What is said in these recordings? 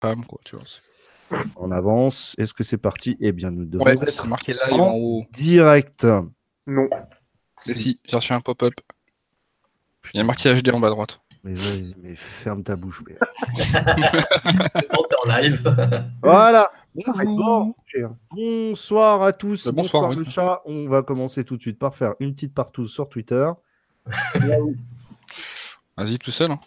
femme, quoi, tu vois. On avance. Est-ce que c'est parti? Eh bien, nous devons Ouais, être marqué live en en haut. direct. Non. Mais si, j'ai reçu un pop-up. Il y a marqué HD en bas à droite. Mais vas-y, mais ferme ta bouche. mais- Bon, t'es en live. Voilà. Bon, Bonsoir à tous. Euh, bonsoir, bonsoir, le chat. On va commencer tout de suite par faire une petite partout sur Twitter. Vas-y, tout seul. hein.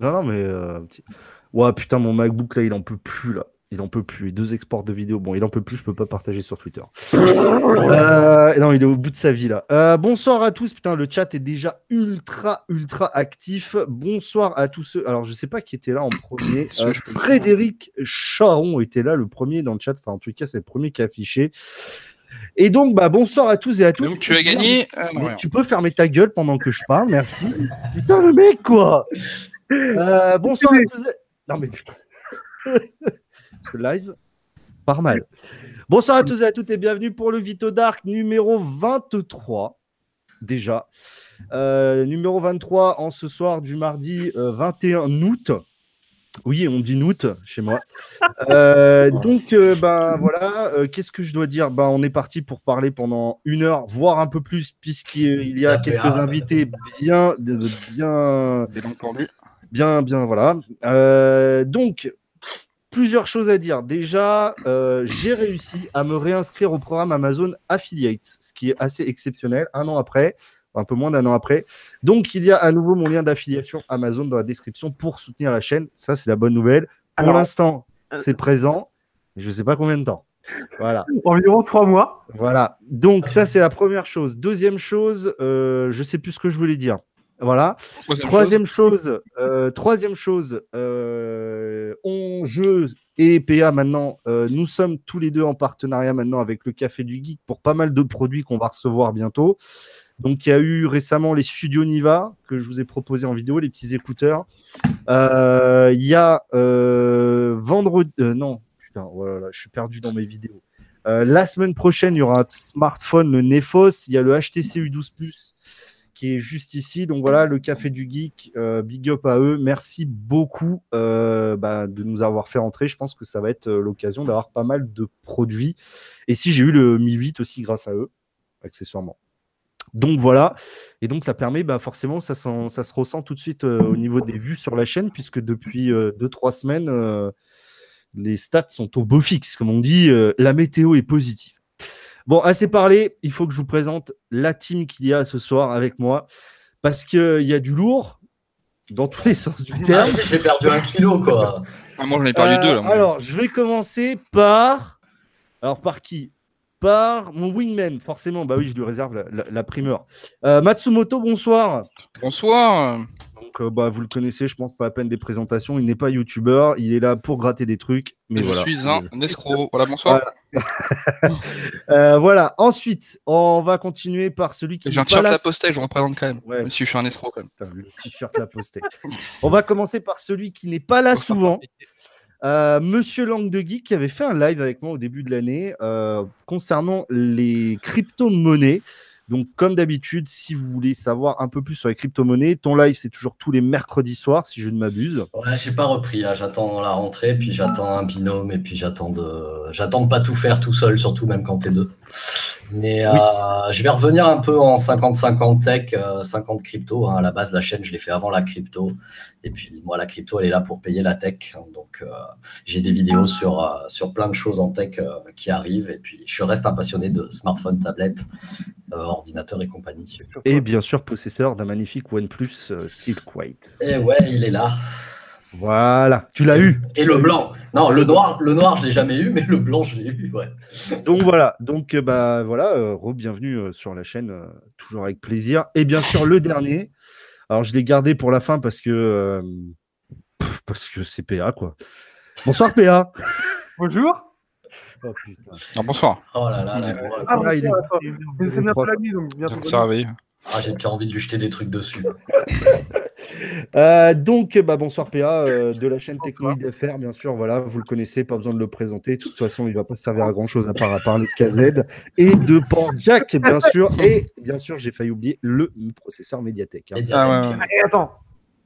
Non, non, mais. euh, un petit- Ouais, putain, mon MacBook là, il en peut plus là. Il en peut plus. Et deux exports de vidéos. Bon, il en peut plus, je peux pas partager sur Twitter. Euh, non, il est au bout de sa vie là. Euh, bonsoir à tous. Putain, le chat est déjà ultra, ultra actif. Bonsoir à tous ceux. Alors, je sais pas qui était là en premier. Euh, Frédéric Charon était là, le premier dans le chat. Enfin, en tout cas, c'est le premier qui a affiché. Et donc, bah, bonsoir à tous et à toutes. Donc, tu as gagné. Mais tu peux fermer ta gueule pendant que je parle, merci. Putain, le mec, quoi Bonsoir à tous. Non, mais putain. Ce live, pas mal. Bonsoir à tous et à toutes et bienvenue pour le Vito Dark numéro 23. Déjà. Euh, numéro 23 en ce soir du mardi euh, 21 août. Oui, on dit août chez moi. Euh, donc, euh, ben voilà, euh, qu'est-ce que je dois dire? Ben, On est parti pour parler pendant une heure, voire un peu plus, puisqu'il y a quelques invités bien, bien, lui. Bien, bien, voilà. Euh, donc, plusieurs choses à dire. Déjà, euh, j'ai réussi à me réinscrire au programme Amazon Affiliates, ce qui est assez exceptionnel, un an après, un peu moins d'un an après. Donc, il y a à nouveau mon lien d'affiliation Amazon dans la description pour soutenir la chaîne. Ça, c'est la bonne nouvelle. Pour l'instant, euh, c'est présent, mais je ne sais pas combien de temps. Voilà. Environ trois mois. Voilà. Donc, ça, c'est la première chose. Deuxième chose, euh, je ne sais plus ce que je voulais dire. Voilà. Troisième, Troisième chose, euh, troisième chose, euh, on jeu et PA maintenant, euh, nous sommes tous les deux en partenariat maintenant avec le Café du Geek pour pas mal de produits qu'on va recevoir bientôt. Donc il y a eu récemment les studios Niva que je vous ai proposé en vidéo, les petits écouteurs. Euh, Il y a euh, vendredi, euh, non, putain, voilà, je suis perdu dans mes vidéos. Euh, la semaine prochaine, il y aura un smartphone, le Nefos. Il y a le HTC U12 Plus qui est juste ici. Donc voilà, le Café du Geek, euh, big up à eux. Merci beaucoup euh, bah, de nous avoir fait entrer. Je pense que ça va être euh, l'occasion d'avoir pas mal de produits. Et si j'ai eu le Mi 8 aussi grâce à eux, accessoirement. Donc voilà, et donc ça permet bah, forcément, ça, ça se ressent tout de suite au niveau des vues sur la chaîne, puisque depuis 2-3 semaines, les stats sont au beau fixe, comme on dit, la météo est positive. Bon, assez parlé, il faut que je vous présente la team qu'il y a ce soir avec moi, parce qu'il y a du lourd, dans tous les sens du terme. Ah, J'ai perdu un kilo, quoi. Ah, moi, j'en ai perdu Euh, deux, là. moi. Alors, je vais commencer par. Alors, par qui? Par mon wingman, forcément. Bah oui, je lui réserve la, la- la primeur. Euh, Matsumoto, bonsoir. Bonsoir. Donc, euh, bah, vous le connaissez, je pense pas à peine des présentations. Il n'est pas youtubeur, il est là pour gratter des trucs. Mais je voilà. suis un escroc. Voilà, bonsoir. Euh, voilà. Ensuite, on va continuer par celui qui J'ai un t-shirt la postée, je représente quand même. Ouais. Même si je suis un escroc, quand même. Putain, le t-shirt l'a posté. On va commencer par celui qui n'est pas là souvent. Euh, Monsieur Langue de Geek qui avait fait un live avec moi au début de l'année euh, concernant les crypto-monnaies. Donc, comme d'habitude, si vous voulez savoir un peu plus sur les crypto-monnaies, ton live, c'est toujours tous les mercredis soirs, si je ne m'abuse. Ouais, j'ai pas repris là. J'attends la rentrée, puis j'attends un binôme, et puis j'attends de, j'attends pas tout faire tout seul, surtout même quand t'es deux. Mais Oui. euh, je vais revenir un peu en 50-50 tech, euh, 50 crypto. hein. À la base, la chaîne, je l'ai fait avant la crypto. Et puis moi, la crypto, elle est là pour payer la tech. Donc euh, j'ai des vidéos sur, euh, sur plein de choses en tech euh, qui arrivent. Et puis je reste un passionné de smartphone, tablette, euh, ordinateur et compagnie. Et bien sûr, possesseur d'un magnifique OnePlus euh, Silk White. Et ouais, il est là. Voilà, tu l'as eu. Et le blanc. Non, le noir, le noir, je l'ai jamais eu, mais le blanc, je l'ai eu. Ouais. Donc voilà, donc euh, bah voilà, euh, re-bienvenue euh, sur la chaîne, euh, toujours avec plaisir. Et bien sûr le dernier. Alors je l'ai gardé pour la fin parce que euh, pff, parce que c'est PA quoi. Bonsoir PA. Bonjour. Oh, putain. Ah, bonsoir. Oh là là. Ah, Là, il est- C'est bientôt la nuit, donc bientôt. Ah, j'ai déjà envie de lui jeter des trucs dessus. Euh, donc bah, bonsoir PA euh, de la chaîne Technoïde FR, bien sûr. Voilà, vous le connaissez, pas besoin de le présenter. De toute façon, il va pas servir à grand chose à part à parler de KZ et de Port Jack, bien sûr. Et bien sûr, j'ai failli oublier le processeur Mediatek. hein. Ah, ouais, ouais. Et attends.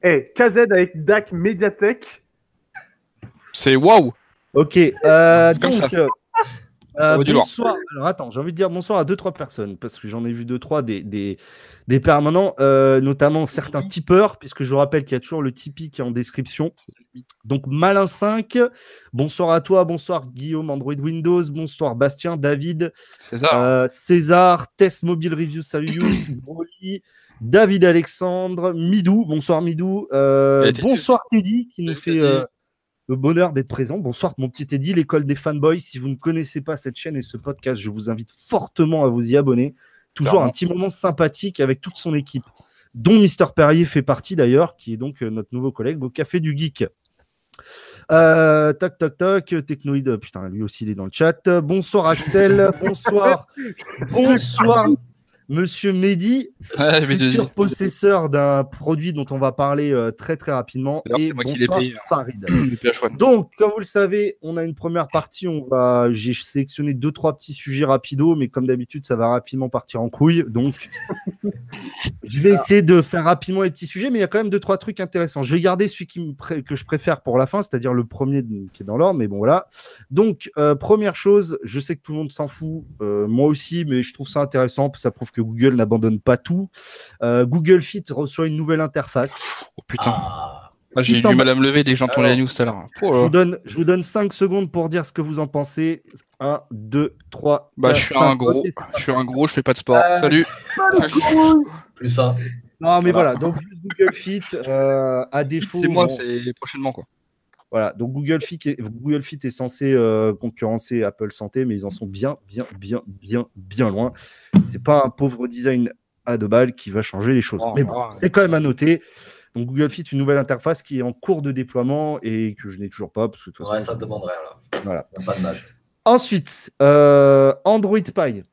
Eh, KZ avec DAC Mediatek. C'est waouh Ok, euh, donc. Euh, bonsoir. Alors attends, j'ai envie de dire bonsoir à deux trois personnes parce que j'en ai vu deux trois des, des, des permanents, euh, notamment certains tipeurs, puisque je vous rappelle qu'il y a toujours le Tipeee qui est en description. Donc Malin 5, bonsoir à toi, bonsoir Guillaume Android Windows, bonsoir Bastien, David, ça. euh, César, Test Mobile Review, salut Yous, Broly, David Alexandre, Midou, bonsoir Midou, euh, bonsoir Teddy qui nous fait euh, le bonheur d'être présent. Bonsoir mon petit Teddy, l'école des fanboys. Si vous ne connaissez pas cette chaîne et ce podcast, je vous invite fortement à vous y abonner. Toujours un petit moment sympathique avec toute son équipe, dont Mister Perrier fait partie d'ailleurs, qui est donc euh, notre nouveau collègue au Café du Geek. Euh, tac, tac, tac, Technoïde, putain, lui aussi il est dans le chat. Bonsoir Axel, bonsoir, bonsoir Monsieur Mehdi, futur possesseur d'un produit dont on va parler euh, très très rapidement. Et moi qui payé. Farid. du PH1. Donc, comme vous le savez, on a une première partie. On va, j'ai sélectionné deux trois petits sujets rapidos, mais comme d'habitude, ça va rapidement partir en couille. Donc, je vais essayer de faire rapidement les petits sujets, mais il y a quand même deux trois trucs intéressants. Je vais garder celui qui me pré- que je préfère pour la fin, c'est-à-dire le premier qui est dans l'ordre. Mais bon, voilà. Donc, euh, première chose, je sais que tout le monde s'en fout, euh, moi aussi, mais je trouve ça intéressant. Ça prouve que Google n'abandonne pas tout. Euh, Google Fit reçoit une nouvelle interface. Oh putain. Ah, Ah, j'ai eu semble- du mal à me lever dès que Alors, la news tout à l'heure. Oh Je vous, donne, je vous donne 5 secondes pour dire ce que vous en pensez. 1, 2, 3, Bah, 4, je suis 5. un gros. Je suis un gros, je fais pas de sport. Euh, Salut. plus ça. Non, mais Voilà. voilà. Donc, juste Google Fit, euh, à défaut. C'est moi, bon, c'est prochainement quoi. Voilà. Donc, Google Fit est, Google Fit est censé euh, concurrencer Apple Santé, mais ils en sont bien, bien, bien, bien, bien loin. C'est pas un pauvre design à deux balles qui va changer les choses. Oh, mais bon, ouais. c'est quand même à noter. Donc, Google Fit, une nouvelle interface qui est en cours de déploiement et que je n'ai toujours pas. Parce que de toute façon, Ouais, ça te demanderait là. Voilà. Pas de mage. Ensuite, euh, Android Pie.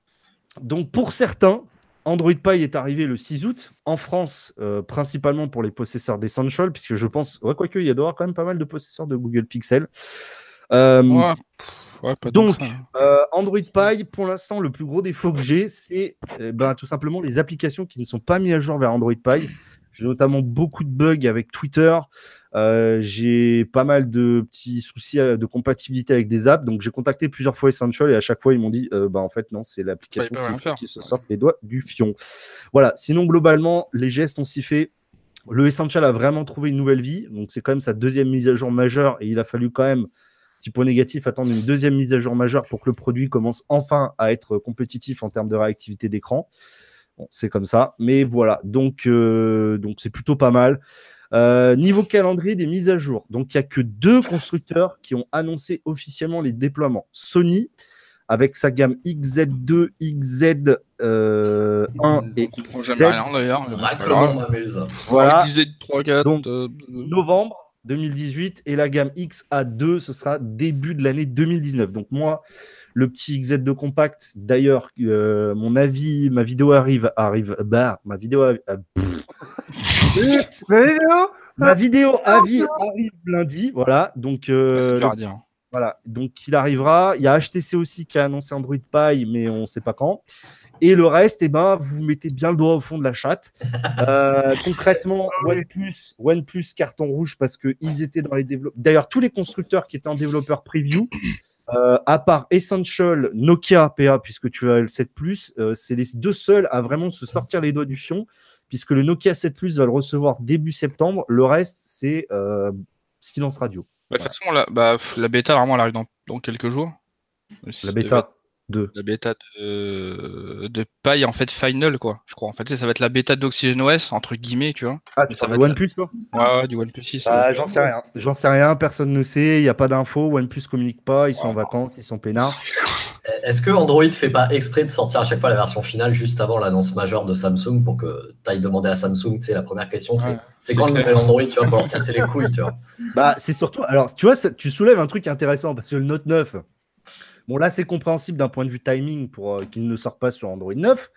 Donc pour certains, Android Pie est arrivé le 6 août en France, euh, principalement pour les possesseurs d'Essential, puisque je pense, ouais, quoique, il y a d'avoir quand même pas mal de possesseurs de Google Pixel. Euh, Ouais. ouais, donc, hein. euh, Android Pie, pour l'instant, le plus gros défaut que j'ai, c'est ben, tout simplement les applications qui ne sont pas mises à jour vers Android Pie. J'ai notamment beaucoup de bugs avec Twitter. Euh, j'ai pas mal de petits soucis euh, de compatibilité avec des apps. Donc, j'ai contacté plusieurs fois Essential et à chaque fois, ils m'ont dit euh, bah, en fait, non, c'est l'application qui, qui se sort les doigts du fion. Voilà. Sinon, globalement, les gestes ont s'y fait. Le Essential a vraiment trouvé une nouvelle vie. Donc, c'est quand même sa deuxième mise à jour majeure et il a fallu quand même petit point négatif, attendre une deuxième mise à jour majeure pour que le produit commence enfin à être compétitif en termes de réactivité d'écran. Bon, c'est comme ça, mais voilà. Donc, euh, donc c'est plutôt pas mal. Euh, niveau calendrier des mises à jour, donc il n'y a que deux constructeurs qui ont annoncé officiellement les déploiements. Sony avec sa gamme XZ2, XZ1 euh, et jamais rien d'ailleurs. voilà. XZ 3, 4. Donc, euh, novembre 2018 et la gamme XA2 ce sera début de l'année 2019 donc moi le petit XZ2 compact d'ailleurs euh, mon avis ma vidéo arrive arrive bah ma vidéo a- a- pff. Mais non ma vidéo avis arrive lundi voilà. Donc euh, voilà. Donc il arrivera. Il y a HTC aussi qui a annoncé Android Pie mais on sait pas quand. Et le reste, eh ben, vous mettez bien le doigt au fond de la chatte. Euh, concrètement, OnePlus, OnePlus carton rouge parce qu'ils étaient dans les développeurs. D'ailleurs, tous les constructeurs qui étaient en développeur preview, euh, à part Essential, Nokia, PA, puisque tu as le 7 Plus, euh, c'est les deux seuls à vraiment se sortir les doigts du fion, puisque le Nokia 7 Plus va le recevoir début septembre. Le reste, c'est euh, silence radio. Bah, De toute façon, la, bah, la bêta, vraiment, elle arrive dans, dans quelques jours. La bêta 2. La bêta de, de paille, en fait, final, quoi. Je crois. En fait, ça va être la bêta d'OxygenOS, entre guillemets, tu vois. Ah, tu parles va de être OnePlus, toi? Ouais, ouais, du OnePlus 6. Bah, J'en sais rien. J'en sais rien. Personne ne sait. Il n'y a pas d'infos. OnePlus communique pas. Ils sont en vacances. Ils sont peinards. Est-ce que Android fait pas exprès de sortir à chaque fois la version finale juste avant l'annonce majeure de Samsung pour que tu ailles demander à Samsung, tu sais, la première question, c'est Ouais, c'est c'est quand le nouvel Android, tu vois, pour leur casser les couilles, tu vois? Bah, c'est surtout. Alors, tu vois, ça- tu soulèves un truc intéressant parce que le Note 9, bon, là, c'est compréhensible d'un point de vue timing pour euh, qu'il ne sorte pas sur Android 9.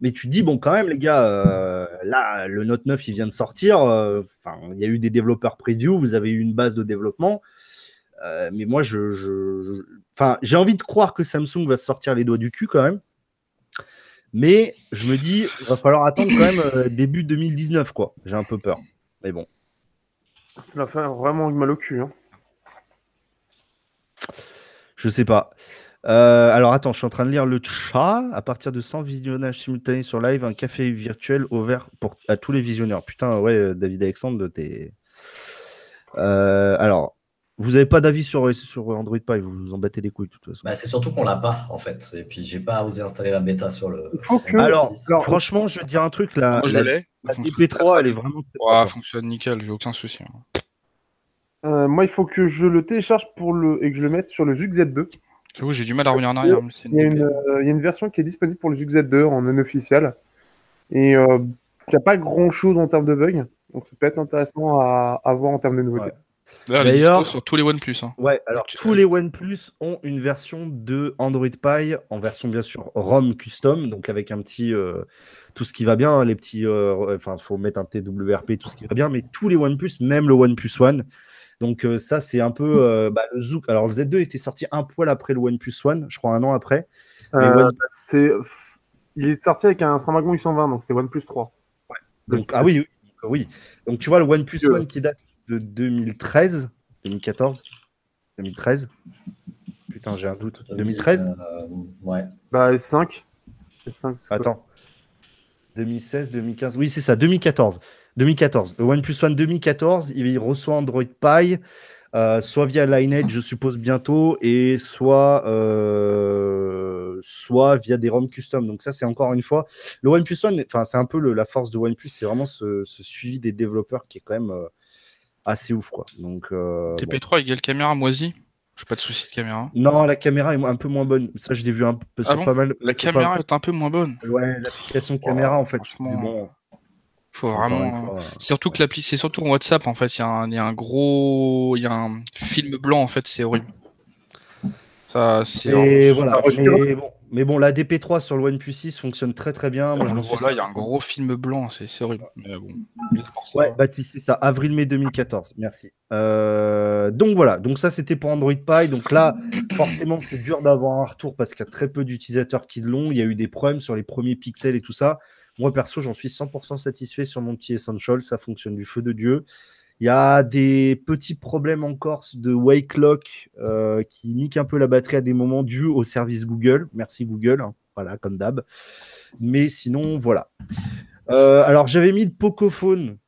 Mais tu te dis, bon, quand même, les gars, euh, là, le Note 9, il vient de sortir. euh, Enfin, il y a eu des développeurs preview. Vous avez eu une base de développement. Mais moi, je. j'ai envie de croire que Samsung va se sortir les doigts du cul quand même. Mais je me dis, il va falloir attendre quand même début 2019, quoi. J'ai un peu peur. Mais bon. Ça m'a fait vraiment mal au cul. Hein. Je sais pas. Euh, alors attends, je suis en train de lire le chat. À partir de 100 visionnages simultanés sur live, un café virtuel ouvert pour, à tous les visionneurs. Putain, ouais, euh, David Alexandre, t'es. Euh, alors, vous n'avez pas d'avis sur, sur Android Pie, vous vous en battez les couilles de toute façon. Bah, c'est surtout qu'on l'a pas en fait. Et puis j'ai pas osé installer la bêta sur le. Il faut que- Alors, Alors, franchement, je vais te dire un truc. La, Moi, je la, l'ai. la Ça fonctionne DP3, elle est vraiment. Ouais, fonctionne nickel, j'ai aucun souci. hein. Euh, moi, il faut que je le télécharge pour le et que je le mette sur le Zug Z2. J'avoue, j'ai du mal à revenir en arrière. Il y, a une euh, il y a une version qui est disponible pour le Zug Z2 en non officiel. Et euh, il n'y a pas grand chose en termes de bugs. Donc ça peut être intéressant à, à voir en termes de nouveautés. Ouais. D'ailleurs, sur tous les OnePlus. Hein. Ouais, alors Tu- tous les OnePlus ont une version de Android Pie en version bien sûr ROM custom, donc avec un petit euh, tout ce qui va bien, hein, les petits, euh, enfin faut mettre un TWRP, tout ce qui va bien, mais tous les OnePlus, même le OnePlus One. Donc euh, ça c'est un peu euh, bah, le Zook. Alors le Z2 était sorti un poil après le OnePlus One, je crois un an après. Mais Euh, One- c'est, il est sorti avec un Snapdragon 820, donc c'est OnePlus 3. Donc ah oui, oui, oui. Donc tu vois le OnePlus. One qui date de 2013, 2014, 2013. Putain j'ai un doute. 2013. Euh, ouais. Bah, S5. S5 c'est Attends. 2016, 2015. Oui, c'est ça, 2014. 2014. Le OnePlus One 2014, il reçoit Android Pie, euh, soit via Lineage, je suppose bientôt, et soit, euh, soit via des ROM custom. Donc ça, c'est encore une fois, le OnePlus One, enfin, c'est un peu le- la force de OnePlus, c'est vraiment ce, ce suivi des développeurs qui est quand même euh, assez ouf, quoi. Donc, euh, bon. TP3 égale caméra moisie. J'ai pas de souci de caméra. Non, la caméra est un peu moins bonne. Ça, je l'ai vu un peu Ah bon? pas mal. La caméra pas- est un peu moins bonne. Ouais, l'application caméra, en fait. franchement, bon, Faut vraiment. fois, Surtout que l'appli, c'est surtout en WhatsApp en fait. Il y, a un- il y a un gros, il y a un film blanc en fait. C'est horrible. Ça, c'est. Et voilà. Mais bon, mais bon, la DP3 sur le OnePlus 6 fonctionne très très bien. Moi, je Voilà, il y a un gros film blanc. C'est c'est horrible. Mais bon. Ouais, Baptiste, c'est ça, avril-mai 2014. Merci. Euh, donc voilà, donc ça c'était pour Android Pie. Donc là, forcément, c'est dur d'avoir un retour parce qu'il y a très peu d'utilisateurs qui l'ont. Il y a eu des problèmes sur les premiers pixels et tout ça. Moi, perso, j'en suis 100% satisfait sur mon petit Essential. Ça fonctionne du feu de Dieu. Il y a des petits problèmes encore de wake lock euh, qui niquent un peu la batterie à des moments dû au service Google. Merci Google. hein. Voilà, comme d'hab. Mais sinon, voilà. Euh, alors, j'avais mis le Pocophone.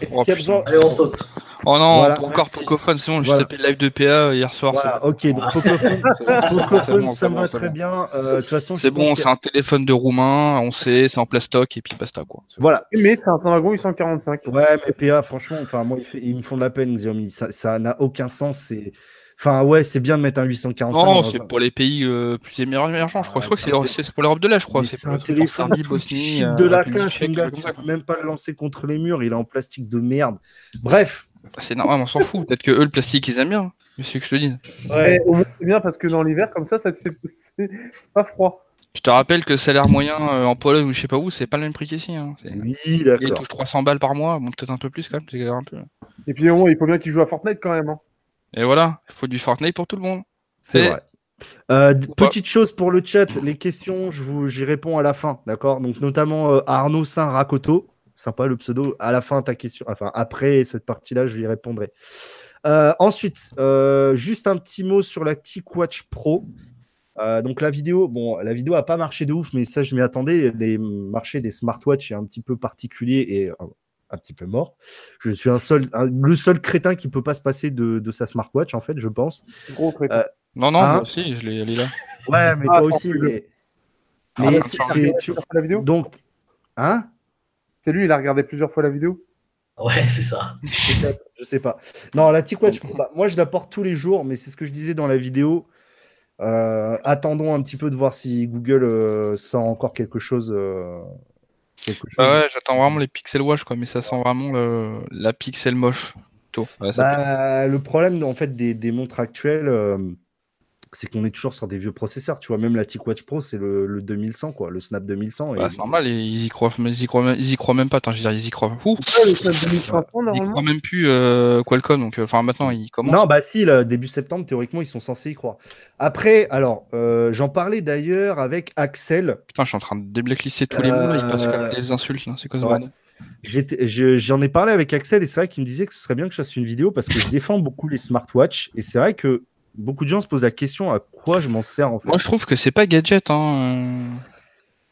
Est-ce Oh, qu'il y a putain. besoin- Allez, on saute. Oh non, Voilà. encore. Pocophone. C'est bon. J'ai Voilà. tapé le live de PA hier soir. Voilà, ok, donc Pocophone, c'est Pocophone, bon, ça me va très bien. Euh, De toute façon, je C'est bon, c'est un téléphone de roumain, on sait, c'est en plastoc et puis basta quoi. Voilà. Mais c'est un Snapdragon 845. Ouais, mais PA, franchement, enfin, moi, ils, fait- ils me font de la peine, Xiaomi. Ça ça n'a aucun sens. C'est, enfin, ouais, c'est bien de mettre un 845. Non, c'est un- pour les pays euh, plus émergents, je crois. Ah, je crois que c'est pour l'Europe de l'Est, je crois. C'est un téléphone Serbie, tout Bosnie, euh, de la République casse, tchèque, mon gars. Tu peux même pas le lancer contre les murs. Il est en plastique de merde. Bref. C'est normal, on s'en fout. Peut-être que eux, le plastique, ils aiment bien. Mais c'est que je te dis. Ouais. Au moins, c'est bien parce que dans l'hiver, comme ça, ça te fait. C'est pas froid. Je te rappelle que le salaire moyen euh, en Pologne ou je sais pas où, c'est pas le même prix qu'ici. Hein. C'est- Oui, Il d'accord. touche 300 balles par mois, bon, peut-être un peu plus quand même, c'est un peu. Et puis au moins, il faut bien qu'il joue à Fortnite quand même. hein. Et voilà, il faut du Fortnite pour tout le monde. C'est Et- vrai. Euh, d- Ou pas. petite chose pour le chat, les questions, je vous, j'y réponds à la fin, d'accord? Donc notamment euh, Arnaud Saint Rakoto, sympa le pseudo. À la fin ta question, enfin après cette partie-là, je y répondrai. Euh, ensuite, euh, juste un petit mot sur la TicWatch Pro. Euh, donc la vidéo, bon, la vidéo a pas marché de ouf, mais ça je m'y attendais. Les marchés des smartwatches est un petit peu particulier et un, un petit peu mort. Je suis un seul, un- le seul crétin qui peut pas se passer de, de sa smartwatch en fait, je pense. Gros. Euh, Non, non, Hein moi aussi, je l'ai elle est là. Ouais, mais Ah, toi aussi, mais. Ah, Mais c'est. Tu Donc. Hein C'est lui, il a regardé plusieurs fois la vidéo? Ouais, c'est ça. Je sais pas. Non, la TicWatch, bah, moi je la porte tous les jours, mais c'est ce que je disais dans la vidéo. Euh, attendons un petit peu de voir si Google euh, sort encore quelque chose. euh, quelque chose. Bah ouais, j'attends vraiment les Pixel Watch, quoi, mais ça sent vraiment le... la Pixel moche. Ouais, Bah, le problème en fait des, des montres actuelles, euh, c'est qu'on est toujours sur des vieux processeurs. Tu vois, même la TicWatch Pro, c'est le, le 2100, quoi, le Snap 2100. et- bah, c'est normal, et ils y croient, mais ils y croient, même- ils y croient même pas. Attends, je veux dire, ils y croient. Ouh, Ouais, le Snap 2500 ils y normalement. croient même plus euh, Qualcomm, donc euh, enfin maintenant ils commencent. Non, bah si, là, début septembre, théoriquement, ils sont censés y croire. Après, alors, euh, j'en parlais d'ailleurs avec Axel. Putain, je suis en train de déblacklister tous les mots là, ils passent comme des insultes. C'est quoi ce ouais. J'en ai parlé avec Axel et c'est vrai qu'il me disait que ce serait bien que je fasse une vidéo parce que je défends beaucoup les smartwatches et c'est vrai que beaucoup de gens se posent la question à quoi je m'en sers en fait. Moi, je trouve que c'est pas gadget. Hein. euh.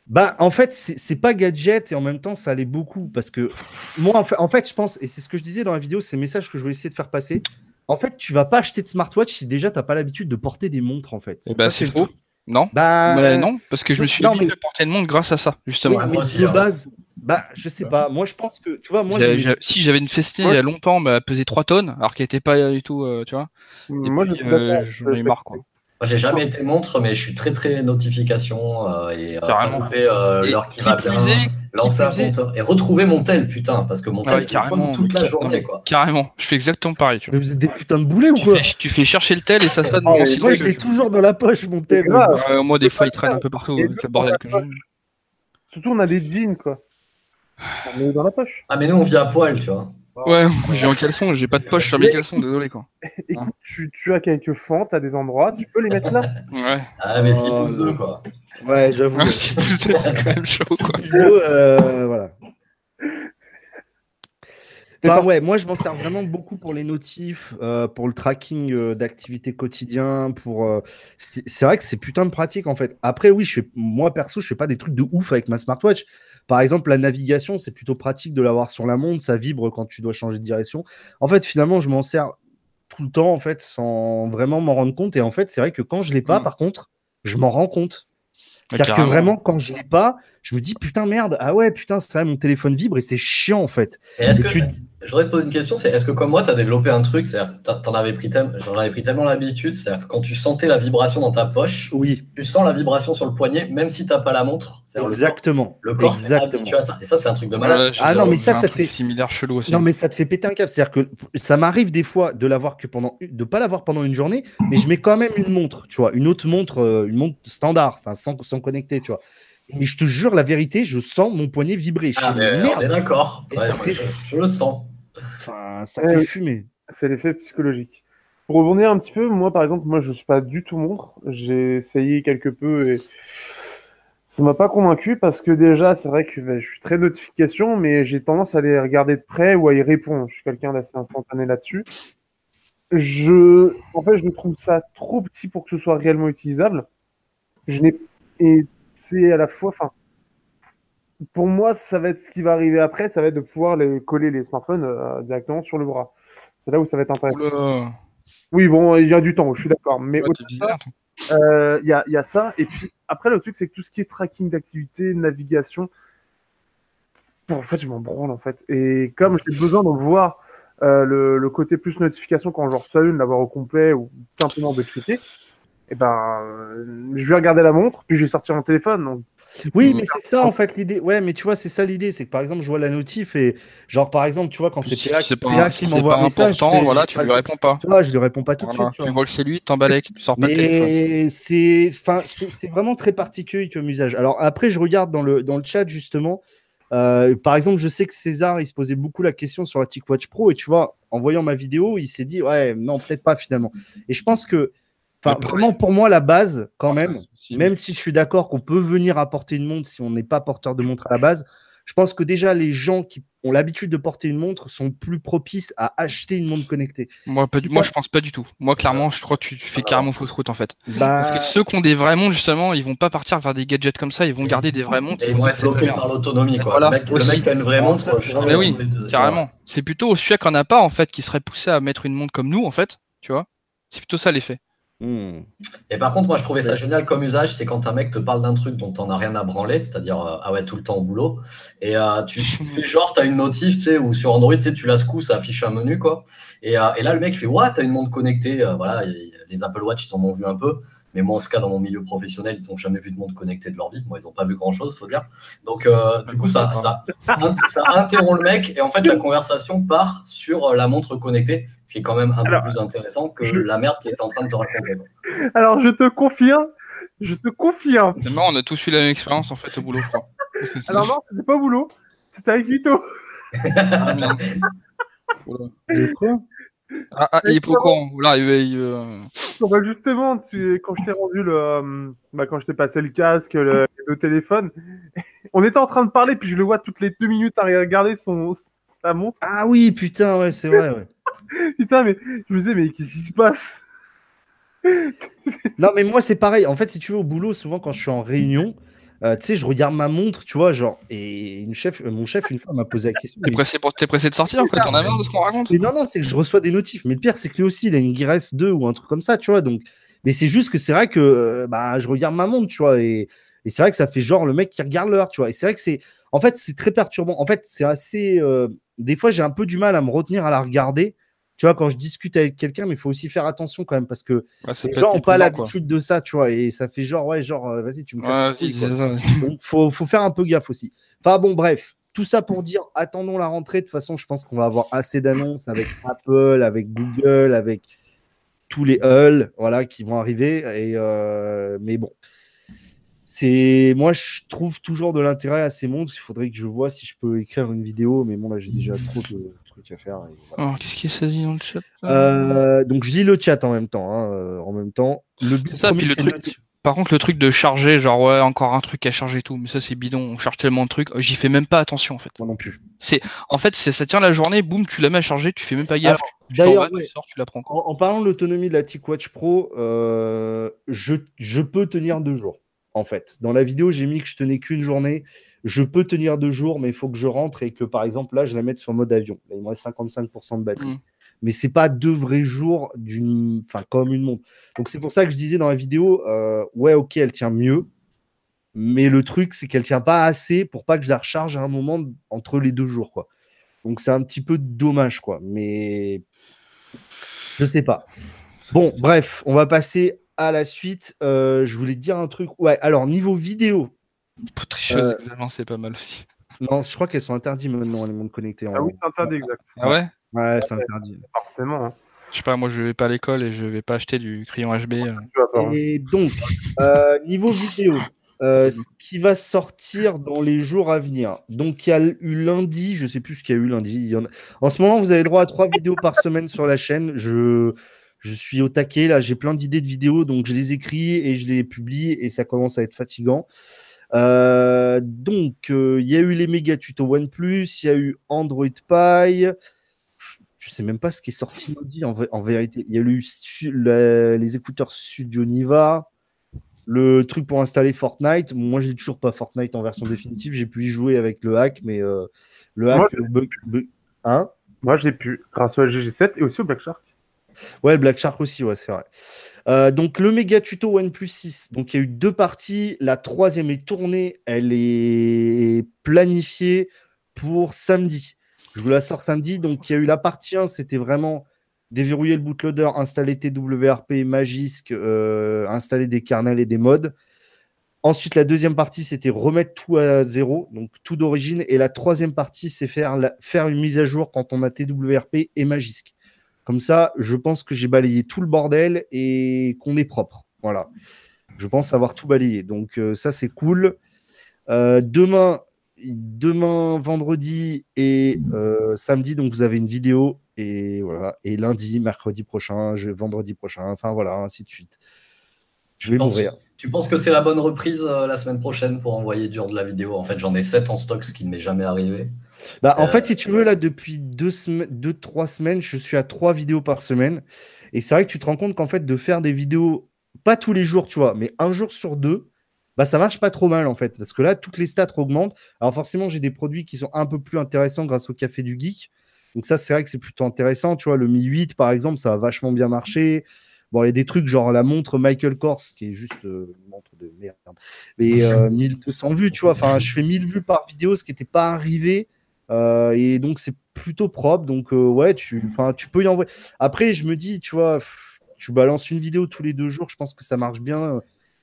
Bah, en fait, c'est pas gadget et en même temps, ça l'est beaucoup parce que moi, en fait, en fait, je pense, et c'est ce que je disais dans la vidéo, c'est le message que je voulais essayer de faire passer. En fait, tu vas pas acheter de smartwatch si déjà t'as pas l'habitude de porter des montres en fait. Eh ben, Ça, c'est faux. Non Bah, Ouais, Non, parce que je me suis non, habitué mais- à porter le monde grâce à ça, justement. oui, mais de hein. base, bah, je sais pas. Moi, je pense que, tu vois, moi, J'ai- j'ai- j'ai- si j'avais une Festina Ouais. il y a longtemps, bah, elle pesait 3 tonnes, alors qu'elle était pas du tout, euh, tu vois. Et Moi, je puis, euh, j'en ai marre, quoi. Moi, j'ai jamais été montre, mais je suis très très notification euh, et euh, Carrément. taper, euh, Et l'heure qui qui va bien, est- lancer un compteur et retrouver mon tel, putain, parce que mon Ah tel ouais, il carrément, tourne toute mais la journée, quoi. Carrément, je fais exactement pareil, tu vois. Mais vous êtes des putains de boulets ou Tu quoi fais, tu fais chercher le tel et ça sonne Ah, dans mais six Moi, je l'ai toujours dans la poche, mon tel. moi, des fois, il traîne un peu partout le bordel que j'ai. Surtout, on a des jeans, quoi. On est dans la poche. Ah, mais nous on vit à poil, tu vois. Ouais, j'ai en caleçon, j'ai pas de poche sur mes caleçons, désolé, quoi. Écoute, tu, tu as quelques fentes à des endroits, tu peux les mettre là. Ouais. Ah, mais 6 Oh, pouces non. 2, quoi. Ouais, j'avoue. Ouais, c'est plus de- c'est quand même chaud, quoi. Studio, euh, voilà. Enfin, ouais, moi je m'en sers vraiment beaucoup pour les notifs, euh, pour le tracking euh, d'activité quotidien, pour. euh, c'est c'est vrai que c'est putain de pratique en fait. Après, oui, je fais, moi perso, je fais pas des trucs de ouf avec ma smartwatch. Par exemple, la navigation, c'est plutôt pratique de l'avoir sur la montre, ça vibre quand tu dois changer de direction. En fait, finalement, je m'en sers tout le temps en fait, sans vraiment m'en rendre compte. Et en fait, c'est vrai que quand je l'ai pas, Mm. par contre, je m'en rends compte. C'est-à-dire que vraiment, quand je l'ai pas, je me dis putain merde, ah ouais, putain, c'est vrai, mon téléphone vibre et c'est chiant en fait. Et est-ce Et que, tu- je voudrais te poser une question, c'est est-ce que comme moi, tu as développé un truc, c'est-à-dire que t'en avais pris j'en avais pris tellement l'habitude, c'est-à-dire que quand tu sentais la vibration dans ta poche, Oui, tu sens la vibration sur le poignet, même si t'as pas la montre. C'est-à-dire le corps- exactement. Le corps, c'est exactement. habitué à ça. Et ça, c'est un truc de malade. Ah non, mais ça, ça te fait- similaire chelou aussi. Non, mais ça te fait péter un câble. C'est-à-dire que ça m'arrive des fois de l'avoir que pendant, de pas l'avoir pendant une journée, mais je mets quand même une montre, tu vois, une autre montre, euh, une montre standard, enfin sans, sans connecter, tu vois. Mais je te jure, la vérité, je sens mon poignet vibrer. Je Ah, mais merde, d'accord. Et Ouais, je, je le sens. Enfin, ça fait fumer. C'est l'effet psychologique. Pour rebondir un petit peu, moi par exemple, moi je suis pas du tout montre. J'ai essayé quelque peu et ça m'a pas convaincu parce que déjà c'est vrai que bah, je suis très notification, mais j'ai tendance à les regarder de près ou à y répondre. Je suis quelqu'un d'assez instantané là-dessus. Je, en fait, je trouve ça trop petit pour que ce soit réellement utilisable. Je n'ai et c'est à la fois, enfin, pour moi, ça va être ce qui va arriver après, ça va être de pouvoir les coller les smartphones euh, directement sur le bras. C'est là où ça va être intéressant. Oula. Oui, bon, il y a du temps, je suis d'accord. Mais Ouais, euh, il y, a, y a ça. Et puis après, le truc, c'est que tout ce qui est tracking d'activité, navigation, bon, en fait, je m'en branle en fait. Et comme j'ai besoin de voir euh, le, le côté plus notification quand j'en reçois une, l'avoir au complet ou simplement de checker, et ben, euh, je vais regarder la montre, puis je vais sortir mon téléphone. Donc, Oui, Mm. mais c'est ça en fait l'idée. Ouais, mais tu vois, c'est ça l'idée. C'est que par exemple, je vois la notif et genre par exemple, tu vois, quand c'est PA, c'est pas, PA si qui m'envoie un message, fais- voilà, tu pas lui réponds pas. Tu vois, je lui réponds pas tout de Voilà, suite. tu tu vois. vois que c'est lui, t'emballes avec, tu sors pas le téléphone. Mais c'est, enfin, c'est c'est vraiment très particulier comme usage. Alors après, je regarde dans le dans le chat justement. euh, par exemple, je sais que César, il se posait beaucoup la question sur la TicWatch Pro et tu vois, en voyant ma vidéo, il s'est dit ouais, non, peut-être pas finalement. Et je pense que, enfin, vraiment pour moi, la base, quand même, même si je suis d'accord qu'on peut venir apporter une montre si on n'est pas porteur de montre à la base, je pense que déjà les gens qui ont l'habitude de porter une montre sont plus propices à acheter une montre connectée. Moi, pas du... moi, je pense pas du tout. Moi, clairement, je crois que tu, tu fais Ah, carrément fausse route en fait. Bah, Parce que ceux qui ont des vraies montres, justement, ils vont pas partir vers des gadgets comme ça, ils vont garder des vraies montres. Et ils vont être bloqués par l'autonomie, quoi. Voilà, le, mec, le mec qui a une vraie Ah, montre, je serais Mais oui. Carrément. C'est plutôt celui qui en a pas en fait qui serait poussé à mettre une montre comme nous en fait, tu vois. C'est plutôt ça l'effet. Hmm. Et par contre, moi, je trouvais ça génial comme usage, c'est quand un mec te parle d'un truc dont t'en as rien à branler, c'est-à-dire, euh, ah ouais, tout le temps au boulot, et euh, tu, tu fais genre, t'as une notif, tu sais, ou sur Android, tu sais, tu la secoues, ça affiche un menu, quoi. Et, euh, et là, le mec fait, ouais, t'as une montre connectée, voilà, et les Apple Watch, ils en ont vu un peu, mais moi, en tout cas, dans mon milieu professionnel, ils n'ont jamais vu de montre connectée de leur vie. Moi, ils n'ont pas vu grand-chose, faut dire. Donc, euh, du coup, ça, ça, ça, int- ça interrompt le mec, et en fait, la conversation part sur euh, la montre connectée, ce qui est quand même un Alors, peu plus intéressant que je- la merde qu'il était en train de te raconter. Alors, je te confirme, je te confirme. C'est on a tous eu la même expérience en fait au boulot, je crois. Alors, non, c'était pas au boulot, c'était avec Vito. Ah, merde. Oula. Et quoi? Ah, ah, il est pas au courant. Là, il, il, euh, bah, justement, tu- quand je t'ai rendu le. euh, bah, quand je t'ai passé le casque, le, le téléphone, on était en train de parler, puis je le vois toutes les deux minutes à regarder son, sa montre. Ah oui, putain, ouais, c'est vrai. Ouais. Putain, mais je me disais, mais qu'est-ce qui se passe? Non, mais moi, c'est pareil. En fait, si tu veux, au boulot, souvent, quand je suis en réunion, euh, tu sais, je regarde ma montre, tu vois, genre, et une chef, euh, mon chef, une fois, m'a posé la question. T'es mais- pressé, pour- t'es pressé de sortir en fait, t'en as marre de ce qu'on raconte Mais non, non, c'est que je reçois des notifs. Mais le pire, c'est que lui aussi, il a une Gears 2 ou un truc comme ça, tu vois. Donc, mais c'est juste que c'est vrai que euh, bah, je regarde ma montre, tu vois. Et, et c'est vrai que ça fait genre le mec qui regarde l'heure, tu vois. Et c'est vrai que c'est. En fait, c'est très perturbant. En fait, c'est assez. euh, Des fois, j'ai un peu du mal à me retenir à la regarder. Tu vois, quand je discute avec quelqu'un, mais il faut aussi faire attention quand même parce que Ouais, les gens n'ont pas l'habitude de ça, tu vois. Et ça fait genre, ouais, genre, euh, vas-y, tu me casses Ouais. Donc, faut, faut faire un peu gaffe aussi. Enfin, bon, bref. Tout ça pour dire, attendons la rentrée. De toute façon, je pense qu'on va avoir assez d'annonces avec Apple, avec Google, avec tous les Hull, voilà, qui vont arriver. Et, euh, mais bon. C'est moi, je trouve toujours de l'intérêt à ces montres. Il faudrait que je vois si je peux écrire une vidéo, mais bon, là, j'ai déjà trop de trucs à faire. et voilà. Qu'est-ce qui s'est dit dans le chat là Euh, donc, je lis le chat en même temps. hein, euh, en même temps, le but C'est ça, puis le c'est truc- Par contre, le truc de charger, genre ouais, encore un truc à charger et tout, mais ça c'est bidon, on charge tellement de trucs, j'y fais même pas attention en fait. Moi non plus. En fait, c'est- ça tient la journée, boum, tu la mets à charger, tu fais même pas gaffe. tu D'ailleurs, t'en vas, ouais. tu sors, tu la prends. quoi. En, en parlant de l'autonomie de la TicWatch Pro, euh, je, je peux tenir deux jours. En fait, dans la vidéo, j'ai mis que je tenais qu'une journée. Je peux tenir deux jours, mais il faut que je rentre et que, par exemple, là, je la mette sur mode avion. Là, il me reste 55% de batterie. Mm. Mais c'est pas deux vrais jours d'une, enfin, comme une montre. Donc c'est pour ça que je disais dans la vidéo, euh, ouais, ok, elle tient mieux, mais le truc, c'est qu'elle tient pas assez pour pas que je la recharge à un moment entre les deux jours, quoi. Donc c'est un petit peu dommage, quoi. Mais je sais pas. Bon, bref, on va passer à la suite. Euh, je voulais te dire un truc. Ouais, alors niveau vidéo, Pour tricheuse Euh, examen, c'est pas mal aussi. non, je crois qu'elles sont interdites maintenant, les montres connectées. En... Ah oui, c'est interdit, exact. Ah ouais? Ouais, c'est interdit. Forcément. Hein. Je sais pas, moi je vais pas à l'école et je vais pas acheter du crayon HB. euh. Hein. Et donc, euh, niveau vidéo, euh, ce qui va sortir dans les jours à venir. Donc, il y a eu lundi, je sais plus ce qu'il y a eu lundi. il y en, a- en ce moment, vous avez droit à trois vidéos par semaine sur la chaîne. Je, je suis au taquet, là, j'ai plein d'idées de vidéos, donc je les écris et je les publie et ça commence à être fatigant. Euh, donc, euh, il y a eu les méga tutos OnePlus, il y a eu Android Pie. Je, je sais même pas ce qui est sorti lundi en, vérité. Il y a eu la- les écouteurs Studio Niva, le truc pour installer Fortnite. Moi, j'ai toujours pas Fortnite en version définitive. J'ai pu y jouer avec le hack, mais euh, le hack. Moi, bug- bug- hein? Moi, j'ai pu, grâce au LG G7 et aussi au Black Shark. Ouais, Black Shark aussi, ouais, c'est vrai. Euh, donc, le méga tuto OnePlus 6. Donc, il y a eu deux parties. La troisième est tournée. Elle est planifiée pour samedi. Je vous la sors samedi. Donc, il y a eu la partie 1, c'était vraiment déverrouiller le bootloader, installer TWRP, Magisk, euh, installer des kernels et des mods. Ensuite, la deuxième partie, c'était remettre tout à zéro, donc tout d'origine. Et la troisième partie, c'est faire, faire une mise à jour quand on a TWRP et Magisk. Comme ça, je pense que j'ai balayé tout le bordel et qu'on est propre. Voilà. Je pense avoir tout balayé. Donc euh, ça, c'est cool. Euh, demain, demain, vendredi et euh, samedi, donc vous avez une vidéo. Et voilà. Et lundi, mercredi prochain, je- vendredi prochain, enfin voilà, ainsi de suite. Je vais mourir. Tu penses que c'est la bonne reprise la semaine prochaine pour envoyer dur de la vidéo? En fait, j'en ai 7 en stock, ce qui ne m'est jamais arrivé. Bah, en Euh, fait, si tu veux, là, depuis deux, semaines, deux, trois semaines, je suis à trois vidéos par semaine. Et c'est vrai que tu te rends compte qu'en fait, de faire des vidéos, pas tous les jours, tu vois, mais un jour sur deux, bah, ça marche pas trop mal, en fait. Parce que là, toutes les stats augmentent. Alors, forcément, j'ai des produits qui sont un peu plus intéressants grâce au Café du Geek. Donc, ça, c'est vrai que c'est plutôt intéressant. Tu vois, le Mi 8, par exemple, ça a vachement bien marché. Bon, il y a des trucs genre la montre Michael Kors, qui est juste euh, une montre de merde. Mais euh, 1200 vues, tu vois. Enfin, je fais 1000 vues par vidéo, ce qui n'était pas arrivé. Euh, et donc, c'est plutôt propre. Donc, euh, ouais, tu, tu peux y envoyer. Après, je me dis, tu vois, pff, tu balances une vidéo tous les deux jours, je pense que ça marche bien.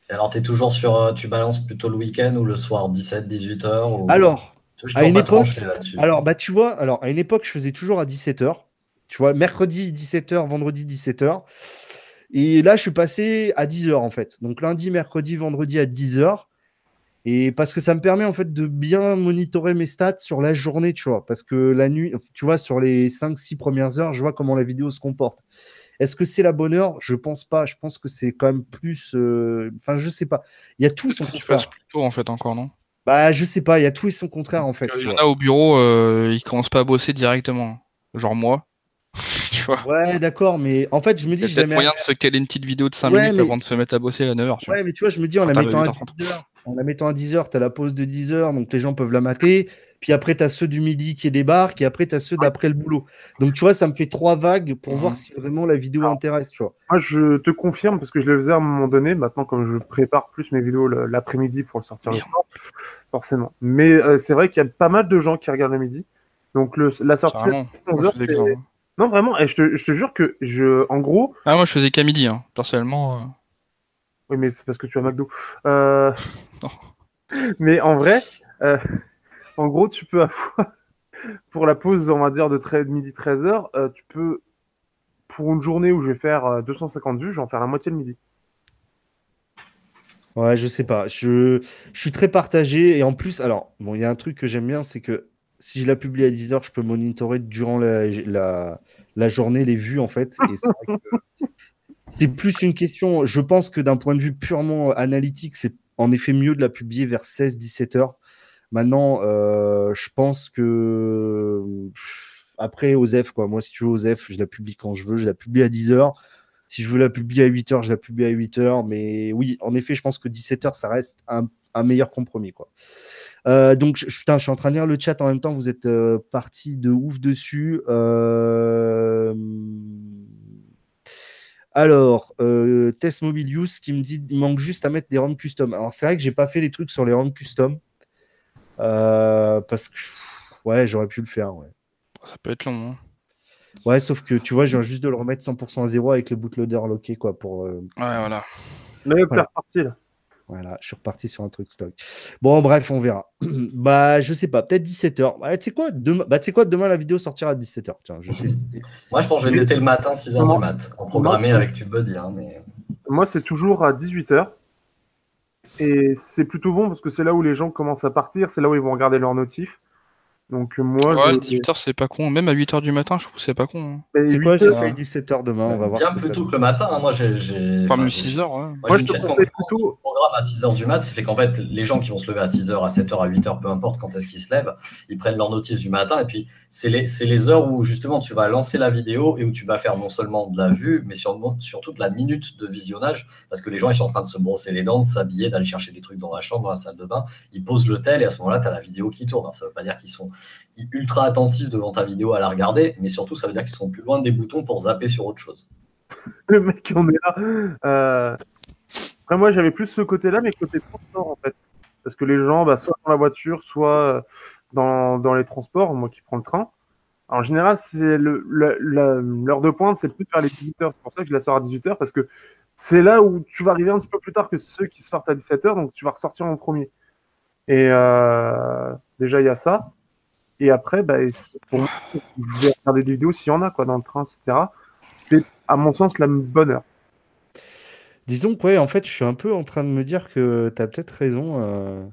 Et alors, tu es toujours sur. euh, tu balances plutôt le week-end ou le soir, 17-18h ou... Alors, Je à une pas époque- là-dessus? alors, bah, tu vois, alors, à une époque, je faisais toujours à 17h. Tu vois, mercredi 17h, vendredi 17h. Et là, je suis passé à 10h, en fait. Donc, lundi, mercredi, vendredi à 10h. Et parce que ça me permet, en fait, de bien monitorer mes stats sur la journée, tu vois. Parce que la nuit, tu vois, sur les 5-6 premières heures, je vois comment la vidéo se comporte. Est-ce que c'est la bonne heure? Je pense pas. Je pense que c'est quand même plus. euh, Enfin, je sais pas. Il y a tout son contraire. plus tôt en fait encore, non? Bah, je sais pas. Il y a tout et son contraire, en fait. Il y en a au bureau, euh, ils commencent pas à bosser directement. Genre moi. Ouais, d'accord, mais en fait, je me dis. Il y a moyen de se caler une petite vidéo de 5 ouais, minutes mais... avant de se mettre à bosser à 9h. Ouais, mais tu vois, je me dis, en, la mettant, à 10 heures, en la mettant à 10h, t'as la pause de 10h, donc les gens peuvent la mater. Puis après, t'as ceux du midi qui débarquent, et après, t'as ceux d'après le boulot. Donc, tu vois, ça me fait trois vagues pour mhm. voir si vraiment la vidéo intéresse, tu vois. Moi, je te confirme, parce que je le faisais à un moment donné. Maintenant, comme je prépare plus mes vidéos l'après-midi pour le sortir forcément. Mais euh, c'est vrai qu'il y a pas mal de gens qui regardent le midi. Donc le, la sortie à 11h, non, vraiment, je te, je te jure que, je, en gros, Ah, moi, je faisais qu'à midi, hein. personnellement. euh. oui, mais c'est parce que tu as McDo. Euh, Non. Mais en vrai, euh, en gros, tu peux avoir, pour la pause, on va dire, de 13, midi 13h, tu peux, pour une journée où je vais faire euh, 250 vues, je vais en faire la moitié le midi. Ouais, je sais pas. Je, je suis très partagé. Et en plus, alors, bon, il y a un truc que j'aime bien, c'est que si je la publie à 10h, je peux monitorer durant la, la, la journée les vues, en fait. Et c'est vrai que c'est plus une question, je pense que d'un point de vue purement analytique, c'est en effet mieux de la publier vers 16-17 heures. Maintenant, euh, je pense que après Osef, quoi. Moi, si tu veux Osef, je la publie quand je veux, je la publie à 10 heures. Si je veux la publier à 8 heures, je la publie à 8 heures. Mais oui, en effet, je pense que 17 heures, ça reste un, un meilleur compromis, quoi. Euh, donc, je, putain, je suis en train de lire le chat en même temps. Vous êtes euh, parti de ouf dessus. Euh... Alors, euh, Test Mobile Use qui me dit il manque juste à mettre des ROM custom. Alors, c'est vrai que j'ai pas fait les trucs sur les ROM custom. Euh, parce que, ouais, j'aurais pu le faire. Ouais. Ça peut être long. hein. ouais, sauf que tu vois, je viens juste de le remettre 100% à zéro avec le bootloader locké, quoi. Pour, euh, Ouais, voilà. Mais Voilà. t'es reparti, là. Voilà, je suis reparti sur un truc stock. Bon, bref, on verra. bah, je sais pas, peut-être 17h. Bah, tu sais quoi, demain, bah, tu sais quoi, demain la vidéo sortira à 17h. Tiens, je. Moi, je pense que je vais tester le matin, 6h Comment du mat. En programmé avec TubeBuddy. Hein, mais... Moi, c'est toujours à 18h. Et c'est plutôt bon parce que c'est là où les gens commencent à partir, c'est là où ils vont regarder leurs notifs. Donc, euh, moi, Ouais, je- 18h, c'est pas con. Même à 8h du matin, je trouve que c'est pas con. hein. et C'est quoi, 8 heures, j'essaye 17h demain, on va voir. Bien plus tôt que le matin. hein. Moi, j'ai. enfin, même j'ai- 6h, ouais. Moi, Moi, j'ai je une te chaîne conseille plutôt- programme à 6h du mat, ça fait qu'en fait, les gens qui vont se lever à 6h, à 7h, à 8h, peu importe quand est-ce qu'ils se lèvent, ils prennent leur notice du matin et puis c'est les, c'est les heures où justement tu vas lancer la vidéo et où tu vas faire non seulement de la vue, mais surtout de la minute de visionnage parce que les gens ils sont en train de se brosser les dents, de s'habiller, d'aller chercher des trucs dans la chambre, dans la salle de bain, ils posent le tel et à ce moment-là, tu as la vidéo qui tourne. Alors, ça veut pas dire qu'ils sont ultra attentifs devant ta vidéo à la regarder, mais surtout ça veut dire qu'ils sont plus loin des boutons pour zapper sur autre chose. le mec en est là. Euh... Après, moi, j'avais plus ce côté-là, mais côté transport, en fait. Parce que les gens, bah, soit dans la voiture, soit euh, dans, dans les transports, moi qui prends le train. En général, c'est le, le- l'heure de pointe, c'est plus vers les 18h. C'est pour ça que je la sors à 18h, parce que c'est là où tu vas arriver un petit peu plus tard que ceux qui sortent à 17h, donc tu vas ressortir en premier. Et euh, déjà, il y a ça. Et après, bah, pour moi, je vais regarder des vidéos s'il y en a, quoi, dans le train, etc. C'est, à mon sens, la bonne heure. Disons que, ouais, en fait, je suis un peu en train de me dire que tu as peut-être raison. Euh...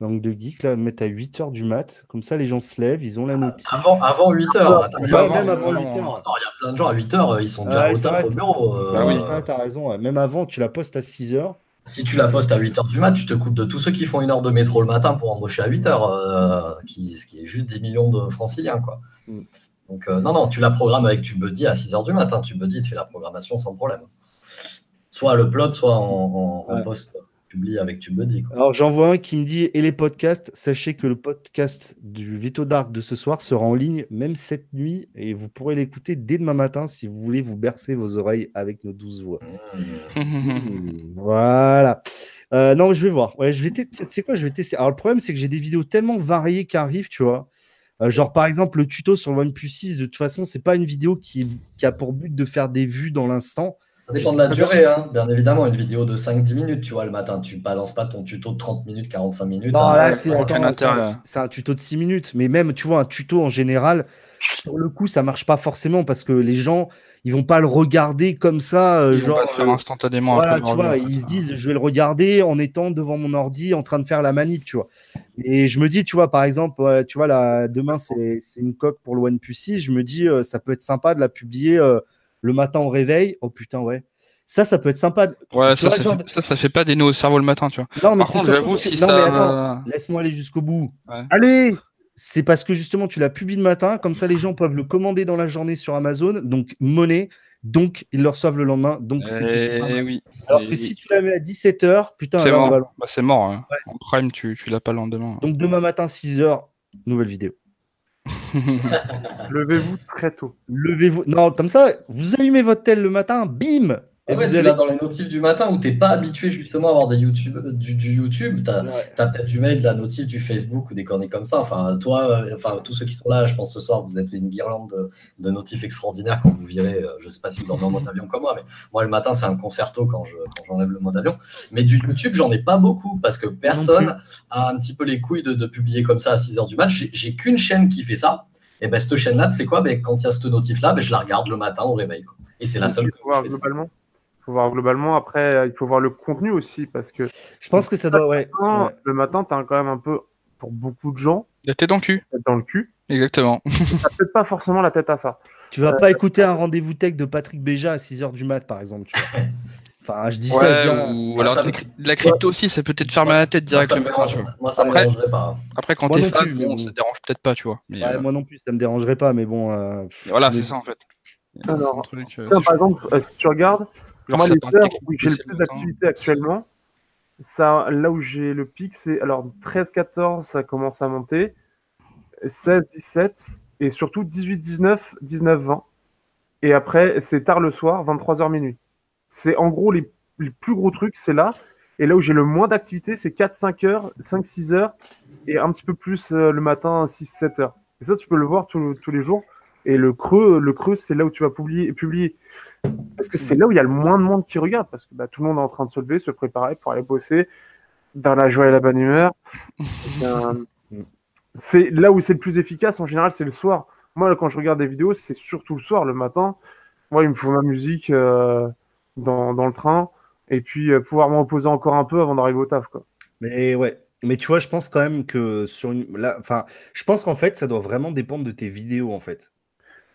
Langue de geek, là, de mettre à 8h du mat. Comme ça, les gens se lèvent, ils ont la notice. Avant, avant 8h. Ah, attends, ouais, il y a- même avant non, 8 non. heures. Attends, il y a plein de gens à 8h, ils sont déjà Ouais, au bureau. euh, Ah oui, euh, ça, t'as raison. Même avant, tu la postes à 6h. Si tu la postes à 8h du mat, tu te coupes de tous ceux qui font une heure de métro le matin pour embaucher à 8h, qui, ce qui est juste 10 millions de franciliens. Quoi. Mm. Donc, euh, non, non, tu la programmes avec TubeBuddy à 6h du matin. TubeBuddy te fait la programmation sans problème. Soit à l'upload, soit en, en, en Ouais. post publié avec TubeBuddy. Quoi. Alors, j'en vois un qui me dit Et les podcasts, sachez que le podcast du Veto Dark de ce soir sera en ligne même cette nuit et vous pourrez l'écouter dès demain matin si vous voulez vous bercer vos oreilles avec nos douze voix. Mm. Mmh, voilà. Euh, non, je vais voir. Ouais, je vais sais quoi, je vais tester. Alors, le problème, c'est que j'ai des vidéos tellement variées qui arrivent, tu vois. Euh, genre, par exemple, le tuto sur le OnePlus 6, de toute façon, c'est pas une vidéo qui, qui a pour but de faire des vues dans l'instant. Ça dépend de la durée, hein. bien évidemment. Une vidéo de 5-10 minutes, tu vois, le matin. Tu balances pas ton tuto de 30 minutes, 45 minutes. Non, hein. là, c'est un, tuto de 6 minutes. Mais même, tu vois, un tuto en général, sur le coup, ça marche pas forcément parce que les gens, ils vont pas le regarder comme ça. euh, Ils vont genre, pas le faire euh, instantanément Voilà, après. tu vois, ils se disent, je vais le regarder en étant devant mon ordi, en train de faire la manip, tu vois. Et je me dis, tu vois, par exemple, tu vois, là, demain, c'est c'est une coque pour le OnePlus 6. Je me dis, euh, ça peut être sympa de la publier euh, le matin au réveil. Oh putain, ouais. Ça, ça peut être sympa. Ouais, ça, vois, ça, genre fait, ça, ça fait pas des nœuds au cerveau le matin, tu vois. Non, mais c'est surtout si Non, ça. mais attends, laisse-moi aller jusqu'au bout. Allez c'est parce que justement, tu l'as publié le matin. Comme ça, les gens peuvent le commander dans la journée sur Amazon. Donc, monnaie. Donc, ils le reçoivent le lendemain. Donc, c'est. Eh oui. Alors Eh que oui. si tu la mets à 17h, putain, C'est mort. va- Bah, c'est mort. hein. Ouais. En prime, tu, tu l'as pas le lendemain. Donc, demain matin, 6h, nouvelle vidéo. Levez-vous très tôt. Levez-vous. Non, comme ça, vous allumez votre tel le matin, bim Et ouais, tu allez- l'as dans les notifs du matin où t'es pas habitué justement à avoir des YouTube, du, du YouTube. T'as Ouais. as, peut-être du mail, de la notif, du Facebook ou des conneries comme ça. Enfin, toi, euh, enfin, tous ceux qui sont là, je pense ce soir, vous êtes une guirlande de, de notifs extraordinaires quand vous virez. euh, Je sais pas si vous dormez en mode avion comme moi, mais moi, le matin, c'est un concerto quand je quand j'enlève le mode avion. Mais du YouTube, j'en ai pas beaucoup parce que personne a un petit peu les couilles de, de publier comme ça à 6 h du match. J'ai- qu'une chaîne qui fait ça. Et ben, cette chaîne-là, c'est quoi? Ben, Quand il y a cette notif-là, ben, je la regarde le matin au réveil. quoi. Et c'est la seule que je fais ça. globalement? Il faut voir globalement. Après, il faut voir le contenu aussi parce que Je pense que ça doit. Ouais. quand- ouais. le matin, tu as quand même un peu, pour beaucoup de gens, La tête dans le cul. la tête dans le cul. Exactement. T'as peut-être pas forcément la tête à ça. Tu vas pas écouter un rendez-vous tech de Patrick Béja à 6h du mat, par exemple. tu vois. Enfin, je dis ça, je dis Ouais, ou Ouais, alors ça de me- de la crypto aussi, ça peut mal à la tête direct Moi, ça me matin, tu dérange- vois. Moi, ça me Après- dérangerait pas. Après, quand Moi t'es fan, bon, ça te dérange peut-être pas, tu vois. Mais, Ouais, euh, moi non plus, ça me dérangerait pas, mais bon. euh, voilà, c'est ça en fait. Alors, truc, euh, Tiens, par exemple, euh, si tu regardes, Genre, moi, ça les heures où j'ai le plus d'activité actuellement, ça, là où j'ai le pic, c'est alors 13-14, ça commence à monter, 16-17, et surtout 18-19, 19-20. Et après, c'est tard le soir, 23h minuit. C'est en gros les, les plus gros trucs, c'est là. Et là où j'ai le moins d'activité, c'est 4-5 heures, 5-6 heures, et un petit peu plus euh, le matin, 6-7 heures. Et ça, tu peux le voir tous les jours. Et le creux, le creux, c'est là où tu vas publier, publier. Parce que c'est là où il y a le moins de monde qui regarde. Parce que bah, tout le monde est en train de se lever, se préparer pour aller bosser dans la joie et la bonne humeur. Euh, c'est là où c'est le plus efficace en général, c'est le soir. Moi, quand je regarde des vidéos, c'est surtout le soir, le matin. Moi, il me faut ma musique euh, dans, dans le train et puis euh, pouvoir me reposer encore un peu avant d'arriver au taf. Quoi. Mais ouais. Mais tu vois, je pense quand même que sur une. là, Enfin, je pense qu'en fait, ça doit vraiment dépendre de tes vidéos, en fait.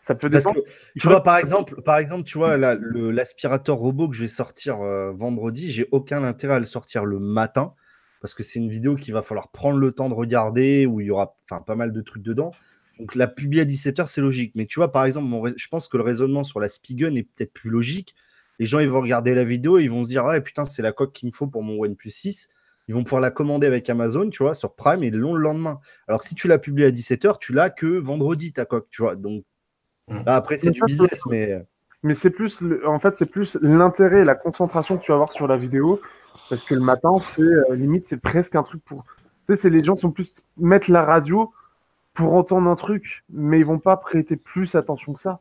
Ça peut Il tu vois, par exemple, par exemple, tu vois, l'aspirateur robot que je vais sortir euh, vendredi, j'ai aucun intérêt à le sortir le matin parce que c'est une vidéo qu'il va falloir prendre le temps de regarder où il y aura pas mal de trucs dedans. Donc la publier à 17h, c'est logique. Mais tu vois, par exemple, mon je pense que le raisonnement sur la Spigen est peut-être plus logique. Les gens, ils vont regarder la vidéo et ils vont se dire, ouais, putain, c'est la coque qu'il me faut pour mon OnePlus 6. Ils vont pouvoir la commander avec Amazon, tu vois, sur Prime et ils l'ont le lendemain. Alors que si tu la publies à 17h, tu l'as que vendredi, ta coque, tu vois. Donc. Là, après, c'est Mais du business, mais. Mais c'est plus, en fait, c'est plus l'intérêt et la concentration que tu vas avoir sur la vidéo. Parce que le matin, c'est euh, limite, c'est presque un truc pour. Tu sais, c'est les gens sont plus mettre la radio pour entendre un truc, mais ils vont pas prêter plus attention que ça.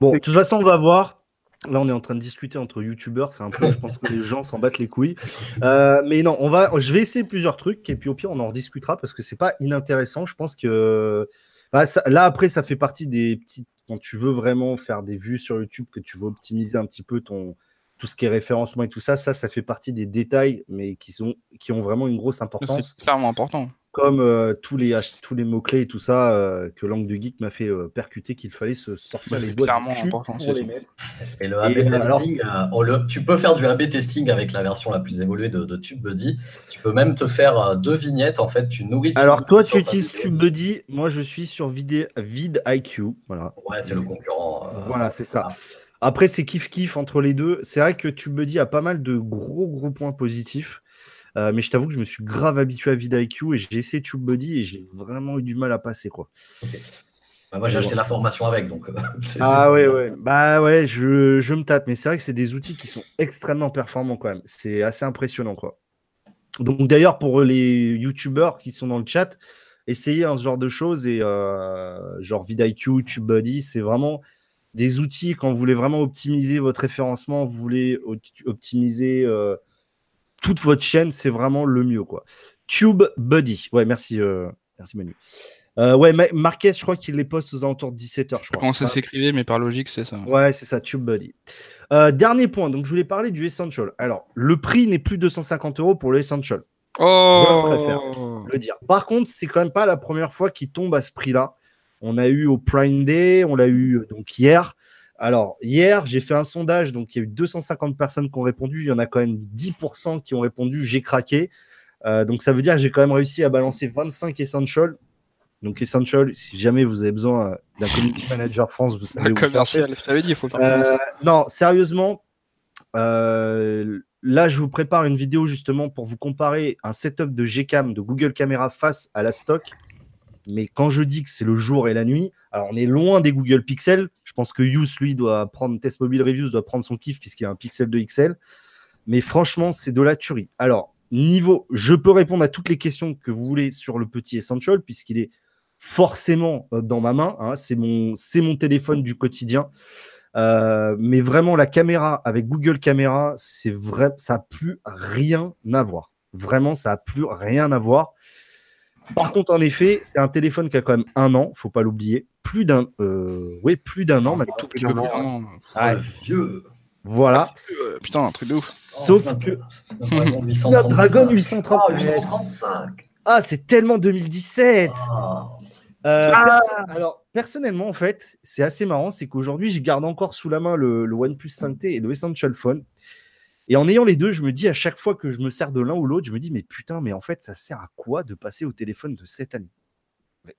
Bon, C'est- de toute façon, on va voir. Là, on est en train de discuter entre youtubeurs. C'est un peu, je pense que les gens s'en battent les couilles. Euh, mais non, on va, je vais essayer plusieurs trucs et puis au pire, on en rediscutera parce que c'est pas inintéressant. Je pense que bah, ça- là, après, ça fait partie des petites. Quand tu veux vraiment faire des vues sur YouTube, que tu veux optimiser un petit peu ton tout ce qui est référencement et tout ça, ça, ça fait partie des détails, mais qui sont qui ont vraiment une grosse importance C'est clairement important. Comme euh, tous les, H- tous les mots-clés et tout ça euh, que Langue de Geek m'a fait euh, percuter qu'il fallait se sortir les c'est doigts clairement du cul important, pour les mettre. Et le AB alors- testing, euh, on le- tu peux faire du AB testing avec la version la plus évoluée de, de TubeBuddy. Tu peux même te faire euh, deux vignettes. En fait, tu nourris. Alors toi, tu utilises. TubeBuddy, moi je suis sur Vid- vidIQ. Voilà, Ouais, c'est le concurrent. euh, voilà c'est ça. Après, c'est kiff-kiff entre les deux. C'est vrai que TubeBuddy a pas mal de gros gros points positifs. Euh, mais je t'avoue que je me suis grave habitué à vidIQ et j'ai essayé TubeBuddy et j'ai vraiment eu du mal à passer quoi. Bah, moi, j'ai acheté la formation avec, donc. euh, Ah ouais, ouais. Bah ouais, je, je me tâte. Mais c'est vrai que c'est des outils qui sont extrêmement performants quand même. C'est assez impressionnant, quoi. Donc d'ailleurs, pour les youtubeurs qui sont dans le chat, essayez hein, ce genre de choses et euh, genre vidIQ, TubeBuddy, c'est vraiment des outils quand vous voulez vraiment optimiser votre référencement, vous voulez op- optimiser euh, toute votre chaîne, c'est vraiment le mieux, quoi. TubeBuddy. Ouais, merci, euh, merci Manu. Euh, ouais, Ma- Marquez, je crois qu'il les poste aux alentours de 17h, je crois. Comment ça s'écrivait, mais par logique, c'est ça. Ouais, c'est ça, TubeBuddy. Euh, dernier point, donc je voulais parler du Essential. Alors, le prix n'est plus 250 euros pour l'Essential, Oh préfère. le dire. Par contre, c'est quand même pas la première fois qu'il tombe à ce prix-là. On a eu au Prime Day, on l'a eu donc hier. Alors, hier, j'ai fait un sondage, donc il y a eu 250 personnes qui ont répondu. Il y en a quand même 10% qui ont répondu j'ai craqué. Euh, donc, ça veut dire que j'ai quand même réussi à balancer 25 Essential. Donc Essential, si jamais vous avez besoin euh, d'un community manager France, vous savez où commercial, je t'avais dit, il faut le Euh, non, sérieusement, euh, là, je vous prépare une vidéo justement pour vous comparer un setup de Gcam, de Google Camera face à la stock. Mais quand je dis que c'est le jour et la nuit, alors on est loin des Google Pixel. Je pense que Yous, lui, doit prendre Test Mobile Reviews, doit prendre son kiff puisqu'il a un Pixel 2 XL. Mais franchement, c'est de la tuerie. Alors, niveau, je peux répondre à toutes les questions que vous voulez sur le petit Essential puisqu'il est forcément euh, dans ma main. hein. C'est mon, mon téléphone du quotidien. Euh, mais vraiment, la caméra avec Google Caméra, c'est vrai, ça n'a plus rien à voir. Vraiment, ça n'a plus rien à voir. Par contre, en effet, c'est un téléphone qui a quand même un an, faut pas l'oublier. Plus d'un, euh, oui, plus d'un an maintenant. tout plus. Ouais, Le vieux. voilà. Euh, Putain, un truc de ouf. Sauf Snap- que- Snapdragon Snapdragon 835. 830. Ah, 835. Ah, c'est tellement 2017. Ah. Euh, Ah. perso- alors, personnellement, en fait, c'est assez marrant, c'est qu'aujourd'hui, je garde encore sous la main le, le OnePlus 5T et le Essential Phone. Et en ayant les deux, je me dis à chaque fois que je me sers de l'un ou l'autre, je me dis, mais putain, mais en fait, ça sert à quoi de passer au téléphone de cette année?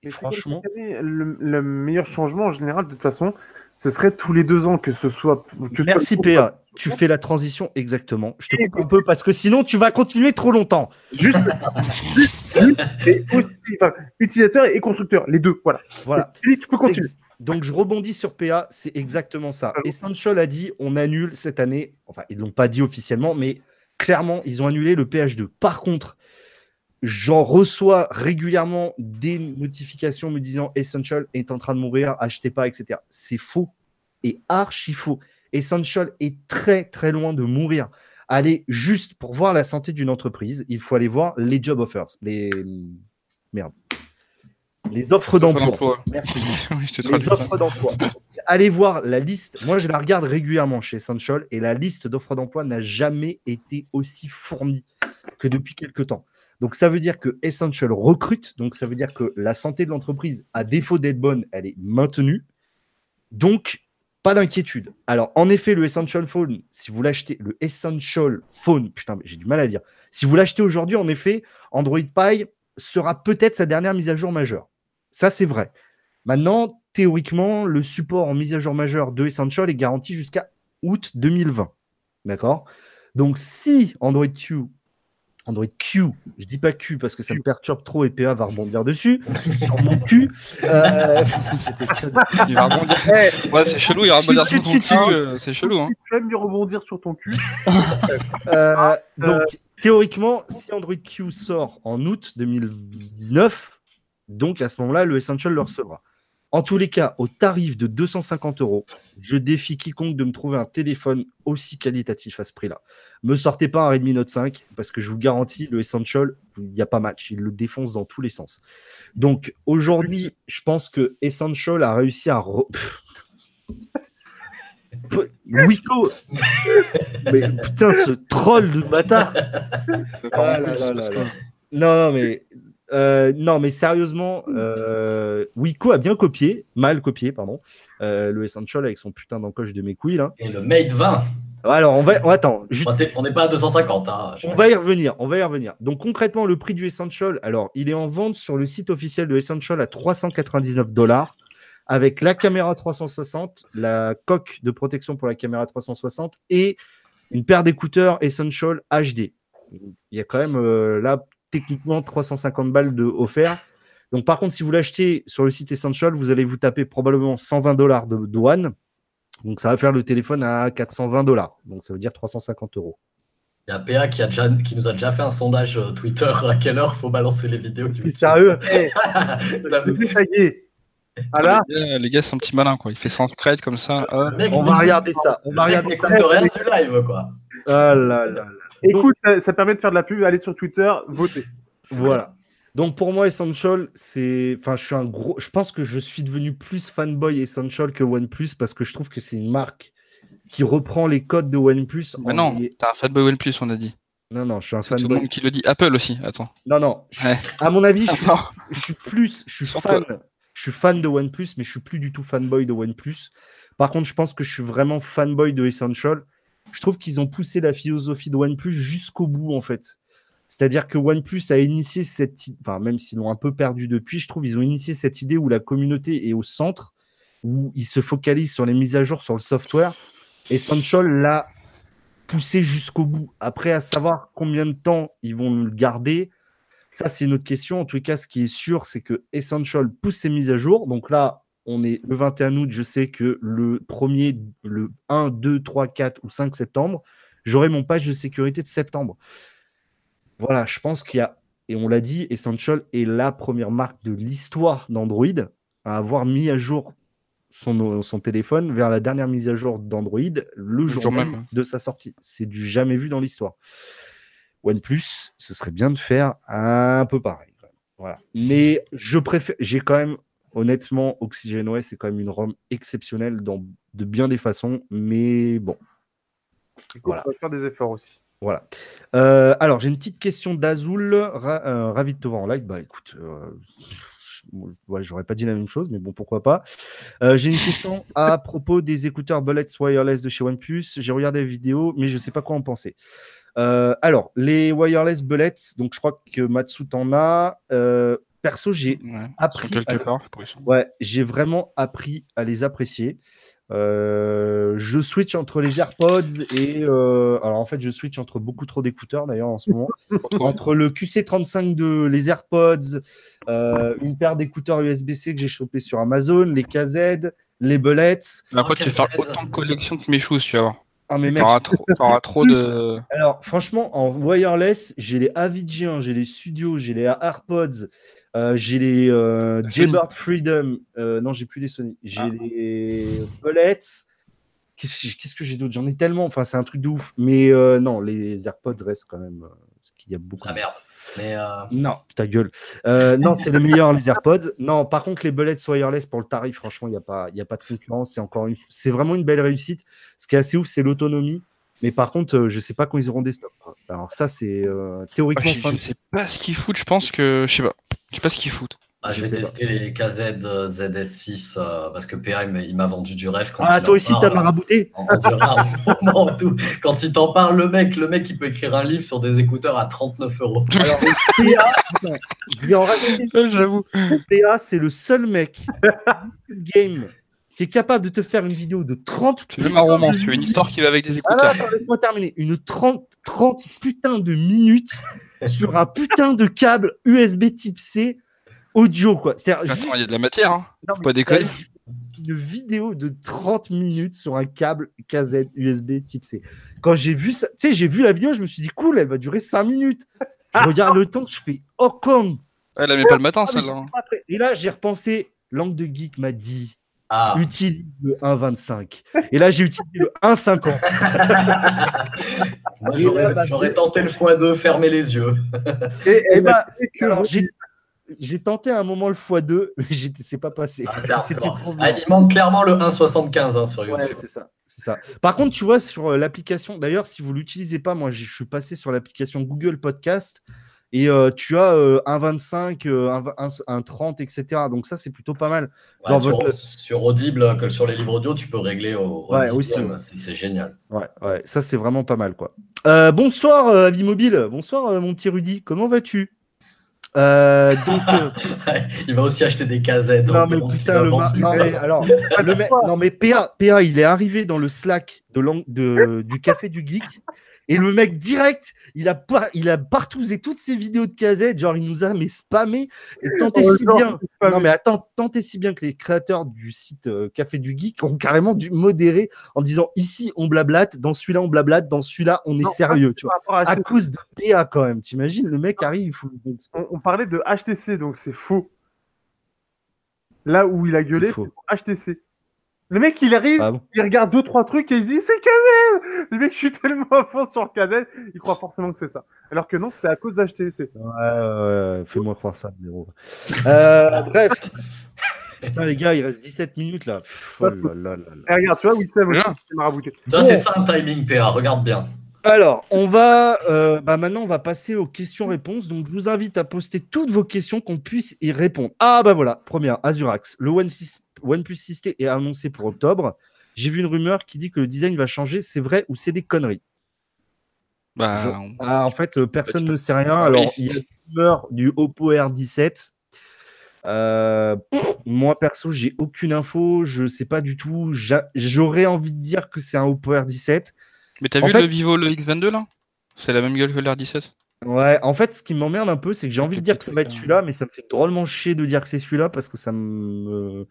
Mais Franchement, comme cette année, le, le meilleur changement en général, de toute façon, ce serait tous les deux ans que ce soit. Que merci soit- PA, tu fais la transition exactement. Je te coupe un peu parce que sinon, tu vas continuer trop longtemps. Juste, juste, juste, et aussi, enfin, utilisateur et constructeur, les deux, voilà. Voilà. Et tu peux continuer. Donc je rebondis sur PA, c'est exactement ça. Essential a dit on annule cette année, enfin ils l'ont pas dit officiellement, mais clairement ils ont annulé le PH2. Par contre, j'en reçois régulièrement des notifications me disant Essential est en train de mourir, achetez pas, etc. C'est faux et archi faux. Essential est très très loin de mourir. Allez, juste pour voir la santé d'une entreprise, il faut aller voir les job offers, les merde, les offres d'emploi. Merci Oui, les offres d'emploi. Allez voir la liste. Moi, je la regarde régulièrement chez Essential et la liste d'offres d'emploi n'a jamais été aussi fournie que depuis quelques temps. Donc, ça veut dire que Essential recrute. Donc, ça veut dire que la santé de l'entreprise, à défaut d'être bonne, elle est maintenue. Donc, pas d'inquiétude. Alors, en effet, le Essential Phone, si vous l'achetez, le Essential Phone, putain, j'ai du mal à dire. Si vous l'achetez aujourd'hui, en effet, Android Pie sera peut-être sa dernière mise à jour majeure. Ça, c'est vrai. Maintenant, théoriquement, le support en mise à jour majeure de Essential est garanti jusqu'à août 2020. D'accord? Donc, si Android Q, Android Q, je dis pas Q parce que ça me perturbe trop et PA va rebondir dessus, sur mon cul, euh, c'était que dalle. Il va rebondir. Eh, Ouais, c'est chelou, il va rebondir sur ton cul. C'est chelou, hein. Tu aimes mieux rebondir sur ton cul. Euh, donc, théoriquement, si Android Q sort en août 2019, donc à ce moment-là, le Essential le recevra. En tous les cas, au tarif de 250 euros, je défie quiconque de me trouver un téléphone aussi qualitatif à ce prix-là. Me sortez pas un Redmi Note 5 parce que je vous garantis, le Essential, il n'y a pas match. Il le défonce dans tous les sens. Donc aujourd'hui, je pense que Essential a réussi à. re-. Wiko Mais putain, ce troll de bâtard Ah là là. Non, non, mais, euh, non, mais sérieusement, euh, Wiko a bien copié, mal copié, pardon, euh, le Essential avec son putain d'encoche de mes couilles là. Et le Mate 20. Alors, on va, on- attends, juste- Enfin, c'est- on n'est pas à 250. Hein. on va y revenir, on va y revenir. Donc concrètement, le prix du Essential, alors, il est en vente sur le site officiel de Essential à 399 dollars avec la caméra 360, la coque de protection pour la caméra 360 et une paire d'écouteurs Essential HD. Il y a quand même euh, là techniquement 350 balles de offert. Donc par contre, si vous l'achetez sur le site Essential, vous allez vous taper probablement 120 dollars de douane. Donc ça va faire le téléphone à 420 dollars. Donc ça veut dire 350 euros. Il y a PA qui, a déjà, qui nous a déjà fait un sondage euh, Twitter à quelle heure faut balancer les vidéos. C'est sérieux? Eh. Ah Les gars, c'est un petit malin, quoi. Il fait sans scred comme ça. mec, On va regarder ça. On va regarder ça. rien du live, quoi. Ah là là là. Écoute, ça, ça permet de faire de la pub, allez sur Twitter, votez. Voilà. Donc pour moi, Essential, c'est. Enfin, je suis un gros. Je pense que je suis devenu plus fanboy Essential que OnePlus parce que je trouve que c'est une marque qui reprend les codes de OnePlus. Mais en- non, t'as un fanboy OnePlus, on a dit. Non, non, je suis un C'est tout le fanboy. monde qui le dit. Apple aussi, attends. Non, non. Ouais. À mon avis, je suis, Non. je suis plus. Je suis fan. Je suis fan de OnePlus, mais je suis plus du tout fanboy de OnePlus. Par contre, je pense que je suis vraiment fanboy de Essential. Je trouve qu'ils ont poussé la philosophie de OnePlus jusqu'au bout, en fait. C'est-à-dire que OnePlus a initié cette, enfin même s'ils l'ont un peu perdu depuis, je trouve ils ont initié cette idée où la communauté est au centre, où ils se focalisent sur les mises à jour sur le software. Essential l'a poussé jusqu'au bout. Après, à savoir combien de temps ils vont le garder, ça c'est une autre question. En tout cas, ce qui est sûr, c'est que Essential pousse ses mises à jour. Donc là, on est le 21 août. Je sais que le premier, le 1, 2, 3, 4 ou 5 septembre, j'aurai mon patch de sécurité de septembre. Voilà, je pense qu'il y a, et on l'a dit, Essential est la première marque de l'histoire d'Android à avoir mis à jour son, son téléphone vers la dernière mise à jour d'Android le jour, jour même, même. de sa sortie. C'est du jamais vu dans l'histoire. OnePlus, ce serait bien de faire un peu pareil. Voilà. Mais je préfère, j'ai quand même, honnêtement, OxygenOS, c'est quand même une ROM exceptionnelle dans de bien des façons, mais bon. Écoute, Voilà. Faire des efforts aussi. Voilà. Euh, alors, j'ai une petite question d'Azul. Ra- euh, ravi de te voir en live. Bah écoute, euh, ouais, j'aurais pas dit la même chose, mais bon, pourquoi pas. Euh, j'ai une question à propos des écouteurs Bullets Wireless de chez OnePlus. J'ai regardé la vidéo, mais je sais pas quoi en penser. Euh, alors, les wireless Bullets, donc je crois que Matsu t'en a. Euh, perso, j'ai Ouais, appris quelque à- part. Ouais, j'ai vraiment appris à les apprécier. Euh, je switch entre les AirPods et euh, alors en fait je switch entre beaucoup trop d'écouteurs d'ailleurs en ce moment entre le QC35 de les AirPods, euh, une paire d'écouteurs USB-C que j'ai chopé sur Amazon, les KZ, les Bullets. Mais après, tu vas faire c'est- autant de collections que mes choses, tu vas voir. Ah mais mec, T'auras trop, t'auras trop de. Alors, franchement, en wireless, j'ai les Avidjian, j'ai les Studios, j'ai les AirPods, euh, j'ai les euh. Jaybird Freedom. euh, non, j'ai plus les Sony. J'ai Ah. les Bullets. Qu'est-ce que j'ai d'autre? J'en ai tellement. Enfin, c'est un truc de ouf. Mais euh, non, les AirPods restent quand même. parce qu'il y a beaucoup. La merde. Mais euh, Non, ta gueule. Euh, non, c'est les meilleurs, les AirPods. Non, par contre, les Bullets wireless pour le tarif, franchement, il n'y a, pas- il y a pas de concurrence. C'est encore une... C'est vraiment une belle réussite. Ce qui est assez ouf, c'est l'autonomie. Mais par contre, euh, je sais pas quand ils auront des stocks. Alors, ça, c'est euh, Ah, théoriquement. je, fin de- je sais pas ce qu'ils foutent, je pense que. Je sais pas. Je sais pas ce qu'ils foutent. ah, je Je vais pas. tester les KZ euh, ZS6 euh, parce que PA il m'a- vendu du rêve. Quand Ah, il toi en aussi, t'as marabouté. Quand il t'en parle, le mec, le mec, il peut écrire un livre sur des écouteurs à 39 euros. Alors, PA, attends, je vais en rajouter. J'avoue. PA, c'est le seul mec game qui est capable de te faire une vidéo de 30 Tu veux même un roman, tu veux une histoire qui va avec des Ah non, écouteurs. attends, laisse-moi terminer. Une 30, 30 putain de minutes sur un putain de câble USB type C audio, quoi. C'est-à-dire Attends, il y a juste- de la matière, hein. non, pas déconner. Une vidéo de 30 minutes sur un câble KZ USB type C. Quand j'ai vu ça, tu sais, j'ai vu la vidéo, je me suis dit, cool, elle va durer 5 minutes. Je regarde le temps, je fais, oh, con. Elle la met pas le matin, Ah, celle-là. hein. Et là, j'ai repensé, Langue de Geek m'a dit, Ah, utilise le 1.25. Et là, j'ai utilisé le 1.50. moi Et j'aurais là, bah, j'aurais tenté le x2, fermer les yeux. Et, et que Alors, vous- j'ai j'ai tenté un moment le x2, mais c'est pas passé. Ah, Ah, il manque clairement le 1,75 hein, sur Ouais, YouTube. c'est ça, c'est ça. Par contre, tu vois, sur euh, l'application, d'ailleurs, si vous l'utilisez pas, moi, j'ai- je suis passé sur l'application Google Podcast et euh, tu as euh, un 25, euh, un, vingt- un, un 30, etc. Donc ça, c'est plutôt pas mal. Ouais, sur, votre- sur Audible, que sur les livres audio, tu peux régler au, au Ouais, aussi, C'est génial. Ouais, ouais, ça, c'est vraiment pas mal, quoi. Bonsoir, euh, Avis Mobile. Bonsoir, mon petit Rudy. Comment vas-tu? Euh, donc, euh, il va aussi acheter des casettes. non mais putain le ma- non mais alors le mec non mais PA PA il est arrivé dans le Slack de, de du café du geek et le mec direct il a pas il a partousé toutes ses vidéos de casette genre il nous a mais spammé. Et tant et Oh, si bien non mais attends tant et si bien que les créateurs du site euh, Café du Geek ont carrément dû modérer en disant ici on blablate dans celui-là on blablate dans celui-là on est Non, sérieux tu vois. par rapport à à cause de PA quand même t'imagines le mec arrive il faut on, on parlait de HTC, donc c'est faux. Là où il a gueulé, C'est HTC. Le mec, il arrive, Ah bon il regarde deux trois trucs et il se dit c'est KZ. Le mec, je suis tellement à fond sur KZ, il croit forcément que c'est ça. Alors que non, c'était à cause d'HTC. Ouais, ouais, ouais, fais-moi croire ça, Nero. Euh, bref. Putain, les gars, il reste 17 minutes là. Pff, oh là là là là. Et regarde, tu vois, Wissem c'est marabouté. Bon. c'est ça un timing PA, regarde bien. Alors, on va. euh, bah maintenant, on va passer aux questions-réponses. Donc, je vous invite à poster toutes vos questions qu'on puisse y répondre. Ah, bah voilà. Première, Azurax. Le One six- OnePlus 6T est annoncé pour octobre. J'ai vu une rumeur qui dit que le design va changer. C'est vrai ou c'est des conneries? Bah, Je- on- Ah, en fait, personne ne sait rien. Ah Alors, il y a le rumeur du Oppo R17. Euh, pff, moi, perso, j'ai aucune info. Je sais pas du tout. J'a- J'aurais envie de dire que c'est un Oppo R17. Mais t'as vu fait- le Vivo le X22 là? C'est la même gueule que l'R17 Ouais, en fait, ce qui m'emmerde un peu, c'est que j'ai envie de dire que ça va être celui-là, mais ça me fait drôlement chier de dire que c'est celui-là parce que ça me.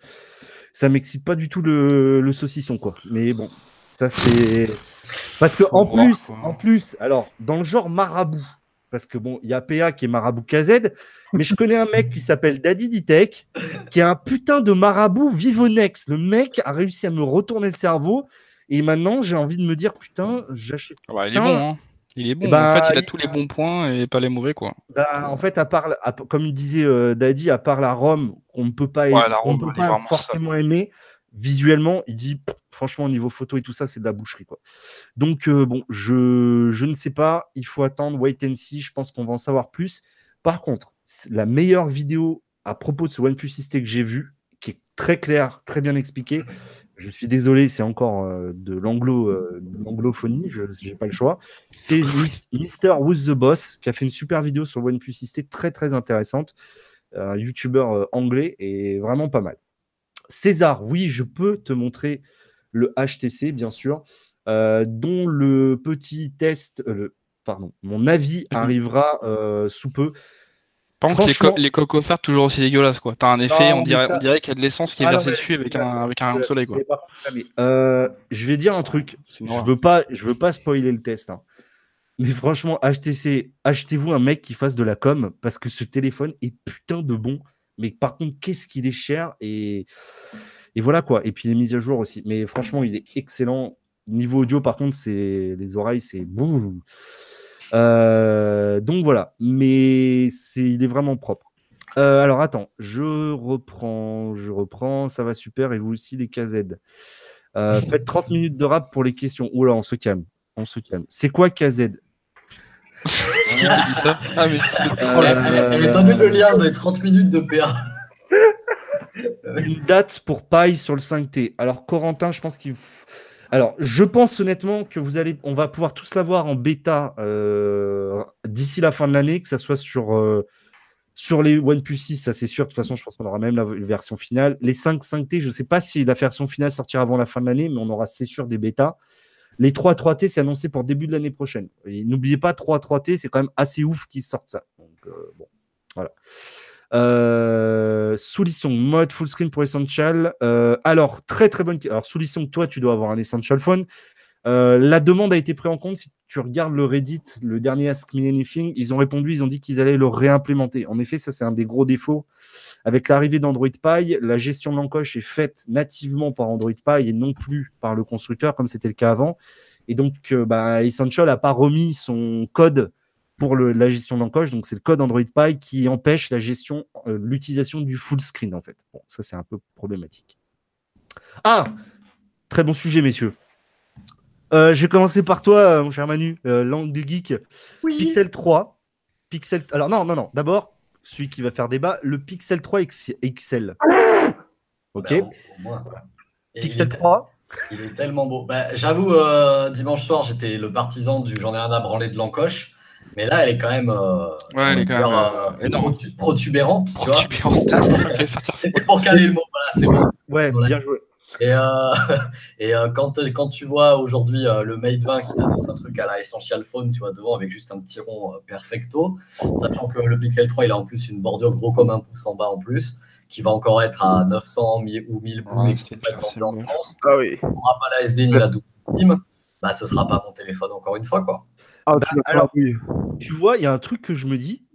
Ça m'excite pas du tout le, le saucisson, quoi. Mais bon, ça c'est. Parce que Faut en voir, plus, quoi. en plus, alors, dans le genre marabout, parce que bon, il y a PA qui est marabout KZ, mais je connais un mec qui s'appelle Daddy Ditech, qui est un putain de marabout Vivonex. Le mec a réussi à me retourner le cerveau, et maintenant j'ai envie de me dire, putain, j'achète. Ah bah, Il est bon, hein. Il est bon. Bah, en fait, il a il- tous les bons points et pas les mauvais, quoi. Bah, en fait, à part, à- comme il disait euh, Daddy, à part la Rome qu'on ne peut pas, Ouais, peut forcément aimer, visuellement, il dit pff, franchement, au niveau photo et tout ça, c'est de la boucherie. Quoi. Donc, euh, bon, je, je ne sais pas, il faut attendre, wait and see, je pense qu'on va en savoir plus. Par contre, la meilleure vidéo à propos de ce OnePlus 6T que j'ai vu, qui est très claire, très bien expliquée, je suis désolé, c'est encore euh, de l'anglo, euh, l'anglophonie, je n'ai pas le choix. C'est Mis- Mr. Who's the Boss qui a fait une super vidéo sur le OnePlus 6T, très très intéressante. Un youtubeur euh, anglais et vraiment pas mal. César, oui, je peux te montrer le HTC, bien sûr, euh, dont le petit test, euh, le, pardon, mon avis Mhm. arrivera euh, sous peu. Par contre, les, co- Franchement- les coques offertes, toujours aussi dégueulasses, quoi. T'as un effet, Non, on dirait, ça- on dirait qu'il y a de l'essence qui est Ah versée dessus avec un, avec un rayon de dégueulasse. soleil, quoi. Euh, je vais dire un truc. Je veux pas, je veux pas spoiler le test. hein. Mais franchement, HTC, achetez-vous un mec qui fasse de la com parce que ce téléphone est putain de bon. Mais par contre, qu'est-ce qu'il est cher et, et voilà quoi. Et puis les mises à jour aussi. Mais franchement, il est excellent. Niveau audio, par contre, c'est les oreilles, c'est boum. Euh, donc voilà. Mais c'est, il est vraiment propre. Euh, alors attends, je reprends, je reprends, ça va super. Et vous aussi les KZ. Euh, faites 30 minutes de rap pour les questions. Oula, on se calme. On se calme. C'est quoi KZ Ah, mais Euh, Elle le lien des 30 minutes de PA. Une date pour paille sur le 5T. Alors Corentin, je pense qu'il. f- Alors, je pense honnêtement que vous allez, on va pouvoir tous l'avoir en bêta euh, d'ici la fin de l'année, que ça soit sur euh, sur les OnePlus 6, ça c'est sûr. De toute façon, je pense qu'on aura même la version finale. Les 5 5T, je ne sais pas si la version finale sortira avant la fin de l'année, mais on aura c'est sûr des bêtas. Les 3 3T, c'est annoncé pour début de l'année prochaine. N'oubliez pas, 3 3T, c'est quand même assez ouf qu'ils sortent ça. Donc, euh, bon, voilà. Euh, Soulisson, mode full screen pour Essential. Euh, alors, très très bonne. Alors, Soulisson, toi, tu dois avoir un Essential Phone. Euh, la demande a été prise en compte. Si tu regardes le Reddit, le dernier Ask Me Anything, ils ont répondu, ils ont dit qu'ils allaient le réimplémenter. En effet, ça, c'est un des gros défauts. Avec l'arrivée d'Android Pie, la gestion de l'encoche est faite nativement par Android Pie et non plus par le constructeur, comme c'était le cas avant. Et donc, euh, bah, Essential n'a pas remis son code pour le- la gestion de l'encoche. Donc, c'est le code Android Pie qui empêche la gestion, euh, l'utilisation du full screen, en fait. Bon, ça, c'est un peu problématique. Ah Très bon sujet, messieurs. Euh, je vais commencer par toi, euh, mon cher Manu, euh, langue de geek. Pixel 3. Pixel... Alors, non, non, non. D'abord, celui qui va faire débat, le Pixel 3 X- XL. Ok. Bah, il Pixel est- 3. Il est tellement beau. Bah, J'avoue, dimanche soir, j'étais le partisan du j'en ai rien à branler de l'encoche. Mais là, elle est quand même, euh, Ouais, elle est quand dire, même, euh, euh, énorme. protu- protubérante, tu vois. C'était pour caler le mot, voilà, c'est bon. Ouais, Voilà. bien joué. Et, euh, et euh, quand, quand tu vois aujourd'hui euh, le Mate 20 qui t'annonce un truc à la Essential Phone, tu vois, devant avec juste un petit rond euh, perfecto, sachant que le Pixel 3, il a en plus une bordure gros comme un pouce en bas en plus, qui va encore être à 900 1000 ou 1000 bouts Ouais, et c'est qui va être cher, vendu c'est en bon. France. Ah oui. On n'aura pas la SD ni la double SIM, bah ce sera pas mon téléphone encore une fois, quoi. Ah, Bah, tu alors- vois, il y a un truc que je me dis,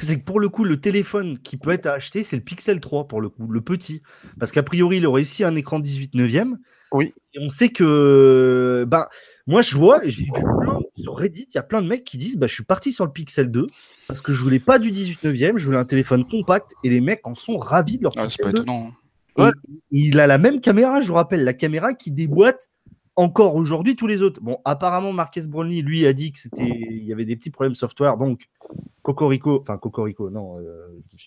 c'est que pour le coup, le téléphone qui peut être à acheter, c'est le Pixel 3 pour le coup, le petit. Parce qu'a priori, il aurait ici un écran 18 neuvième. Oui. Et on sait que, ben, moi, je vois, j'ai vu plein, sur Reddit, il y a plein de mecs qui disent, bah, je suis parti sur le Pixel 2 parce que je voulais pas du 18 neuvième, je voulais un téléphone compact et les mecs en sont ravis de leur Ah, c'est pas 2. étonnant. hein. Et Ouais. il a la même caméra, je vous rappelle, la caméra qui déboîte encore aujourd'hui tous les autres. Bon, apparemment, Marques Brownlee, lui, a dit que c'était, il y avait des petits problèmes software, donc Cocorico, enfin Cocorico, non. euh,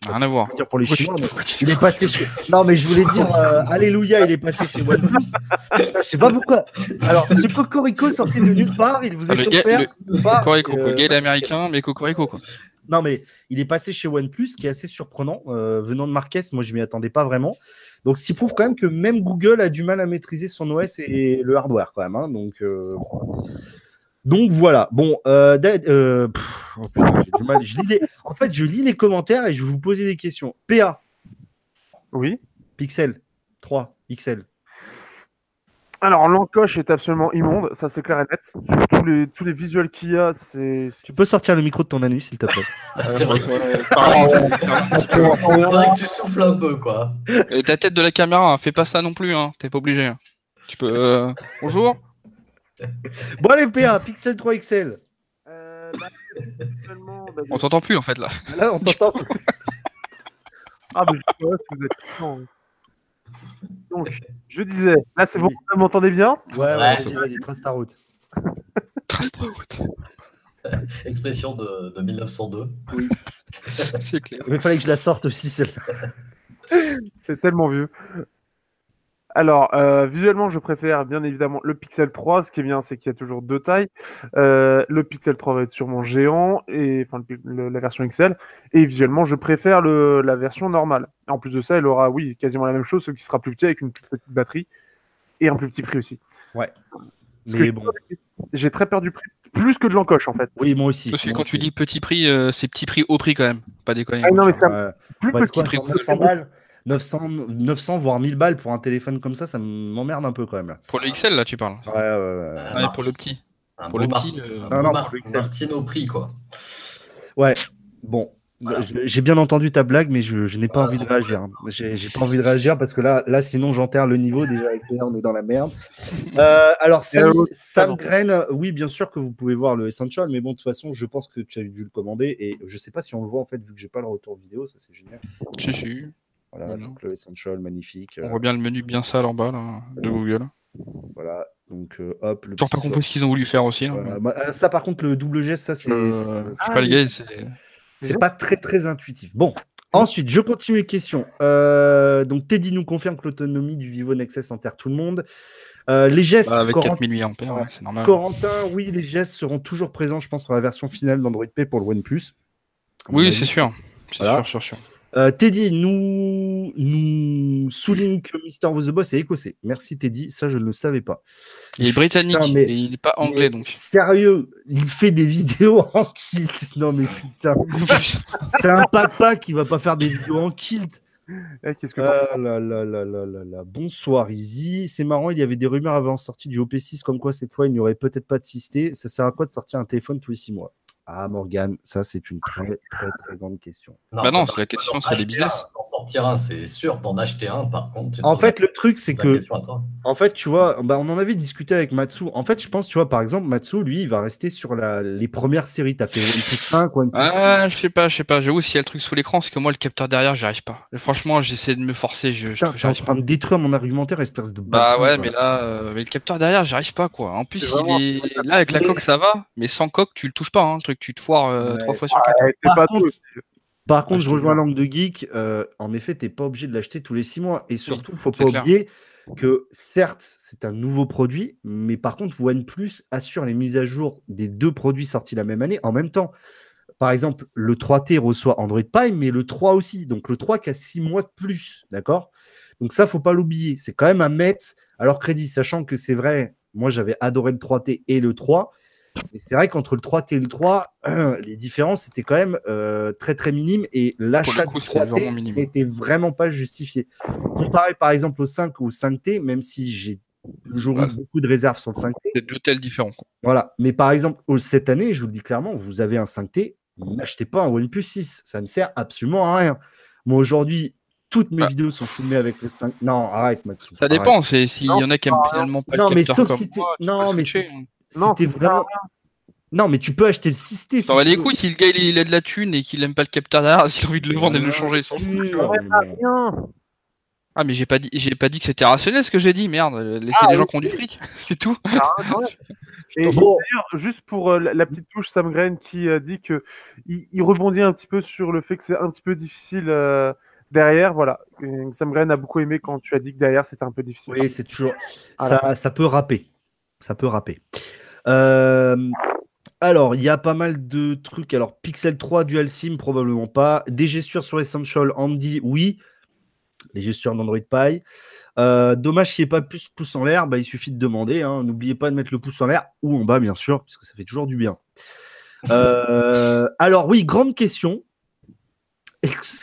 Rien à voir. dire pour les Chinois, mais il est passé chez. Non, mais je voulais dire euh, Alléluia, il est passé chez OnePlus. je sais pas pourquoi. Alors, ce Cocorico sorti de nulle part, il vous Ah, est gars- offert. le- Cocorico, euh, Le gars il est américain, mais Cocorico, quoi. Non, mais il est passé chez OnePlus, ce qui est assez surprenant. euh, venant de Marques, moi, je m'y attendais pas vraiment. Donc, ce qui prouve quand même que même Google a du mal à maîtriser son OS et le hardware, quand même. hein. Donc, euh, donc, voilà. Bon, euh, pff, oh putain, j'ai du mal. Je lis les- En fait, je lis les commentaires et je vais vous poser des questions. PA, Oui. Pixel 3, XL. Alors, l'encoche est absolument immonde, ça c'est clair et net. Sur tous les, tous les visuels qu'il y a, c'est. Tu peux sortir le micro de ton anus, s'il te plaît C'est vrai, que tu- Ouais, pareil. c'est vrai que tu souffles un peu, quoi. Et ta tête de la caméra, hein, fais pas ça non plus, hein. T'es pas obligé. hein. Tu peux. euh, Bonjour. Bon, allez, PA, Pixel 3 XL. Euh, bah, On t'entend plus en fait là. Là, on t'entend. Ah, mais je sais pas si vous êtes hein. Donc, je disais, là c'est bon, Oui. vous m'entendez bien? Ouais, ouais, Ouais. vas-y, vas-y, trace ta route. Trace ta route. Expression de, de 1902. C'est clair. Il fallait que je la sorte aussi, celle-là. C'est tellement vieux. Alors, euh, visuellement, je préfère bien évidemment le Pixel 3. Ce qui est bien, c'est qu'il y a toujours deux tailles. Euh, le Pixel 3 va être sûrement géant, et enfin le pi- le- la version XL. Et visuellement, je préfère le, la version normale. En plus de ça, elle aura, oui, quasiment la même chose, ce qui sera plus petit avec une plus petite batterie et un plus petit prix aussi. Ouais. Parce Mais bon. J'ai très peur du prix, plus que de l'encoche en fait. Oui, moi aussi. Parce que quand tu dis petit prix, euh, c'est petit prix au prix quand même. Pas déconner. Ah, non, mais un Ouais. plus petit prix sur cool. 900 balles, 900, 900 voire 1000 balles pour un téléphone comme ça, ça m'emmerde un peu quand même. Là. Pour le XL là, tu parles. Ouais, ouais, ouais. Pour le petit. Un Pour le petit, euh, un Non, non, pour le XL. Martino prix, quoi. Ouais, bon. Voilà. J'ai bien entendu ta blague, mais je, je n'ai pas envie de réagir. hein. J'ai pas envie de réagir parce que là, là sinon j'enterre le niveau. Déjà, avec on est dans la merde. Euh, alors, Sam, Sam. Grain, oui, bien sûr que vous pouvez voir le Essential, mais bon, de toute façon, je pense que tu as dû le commander et je sais pas si on le voit en fait, vu que j'ai pas le retour vidéo, ça c'est génial. Si, si. Voilà, Voilà. donc le Essential, magnifique. On euh, voit bien le menu bien sale en bas là, de Google. voilà, donc euh, hop. Le Toujours pas compris ce qu'ils ont voulu faire aussi. là. Voilà. Bah, euh, ça, par contre, le double geste, ça, c'est Euh, c'est- sais pas c'est. pas très très intuitif. Bon, ensuite, je continue les questions. Euh, donc, Teddy nous confirme que l'autonomie du Vivo Nexus enterre tout le monde. Euh, les gestes, Bah, avec Corentin, 4000 mAh, ouais, c'est normal. Corentin, oui, les gestes seront toujours présents, je pense, sur la version finale d'Android P pour le OnePlus. Oui, c'est sûr. C'est Voilà. sûr, sûr, sûr. Euh, Teddy nous, nous souligne que Mister Was the Boss est écossais. Merci Teddy, ça je ne le savais pas. Il est britannique, Putain, mais- et il est pas anglais donc. Sérieux, il fait des vidéos en kilt. Non mais putain, c'est un papa qui va pas faire des vidéos en kilt. Eh, Qu'est-ce que t'en- Ah là là là là là là. Bonsoir Izzy. C'est marrant, il y avait des rumeurs avant la sortie du OP6 comme quoi cette fois il n'y aurait peut-être pas de 6T. Ça sert à quoi de sortir un téléphone tous les 6 mois? Ah Morgane, ça c'est une très très très grande question. Bah non, ça c'est la question, c'est les business. D'en sortir un, c'est sûr. D'en acheter un, par contre. En fait, le truc c'est que. En fait, tu vois, bah, on en avait discuté avec Matsu. En fait, je pense, tu vois, par exemple, Matsu, lui, il va rester sur la... les premières séries. T'as fait OnePlus 5, OnePlus 6. Ah, je sais pas, je sais pas. J'avoue, s'il y a le truc sous l'écran, c'est que moi, le capteur derrière, j'y arrive pas. Et franchement, j'essaie de me forcer, je, Putain, je- en j'arrive train pas. de détruire mon argumentaire, espèce de Bah ouais, quoi. mais là, euh, mais le capteur derrière, j'y arrive pas quoi. En plus, C'est il est là avec la coque, ça va, mais sans coque, tu le touches pas, hein, le truc, tu te foires euh, Ouais, trois fois Ah, sur quatre. Par pas contre, tout. Par contre, Ah, je rejoins l'angle de geek. euh, en effet, t'es pas obligé de l'acheter tous les six mois. Et surtout, faut c'est pas clair. oublier que certes, c'est un nouveau produit, mais par contre, OnePlus assure les mises à jour des deux produits sortis la même année en même temps. Par exemple, le 3T reçoit Android Pie, mais le 3 aussi. Donc le 3 qui a six mois de plus, d'accord? Donc ça, faut pas l'oublier. C'est quand même à mettre à leur crédit, sachant que c'est vrai. Moi, j'avais adoré le 3T et le 3. Mais c'est vrai qu'entre le 3T et le 3, les différences étaient quand même euh, très très minimes et l'achat du c'est vraiment 3T minime. n'était vraiment pas justifié. Comparé par exemple au 5 ou au 5T, même si j'ai toujours Ouais. eu beaucoup de réserves sur le 5T, C'est deux tels différents. quoi. voilà. Mais par exemple, cette année, je vous le dis clairement, vous avez un 5T, n'achetez pas un OnePlus 6. Ça ne sert absolument à rien. Moi, aujourd'hui, toutes mes Bah. vidéos sont filmées avec le 5. Non, arrête, Matsu. Ça arrête. dépend, s'il y en a qui aiment finalement pas Non, le mais capteur sauf comme si t'es- moi, tu non, peux le mais switcher, c'est- hein. Non, C'était vraiment. Mais tu peux acheter le 6T. si les couilles si le gars il, a de la thune et qu'il aime pas le capteur derrière, s'il a envie de le vendre et de le changer. rien. Ah, mais j'ai pas dit, j'ai pas dit que c'était rationnel ce que j'ai dit, merde. Laissez Ah, les gens qui ont du fric, c'est tout. Ah. Et Bon. d'ailleurs, juste pour euh, la, petite touche, Sam Grain qui euh, dit que il, il rebondit un petit peu sur le fait que c'est un petit peu difficile euh, derrière. Voilà, Sam Grain a beaucoup aimé quand tu as dit que derrière c'était un peu difficile. Oui, c'est toujours. Ça peut râper. Ça peut râper. Euh, Alors, il y a pas mal de trucs. Alors, Pixel 3, Dual SIM, probablement pas. Des gestures sur Essential, Andy, oui. Les gestures d'Android Pie. Euh, dommage qu'il n'y ait pas plus pouce en l'air. Bah, il suffit de demander. hein. N'oubliez pas de mettre le pouce en l'air ou en bas, bien sûr, parce que ça fait toujours du bien. Euh, alors, oui, grande question.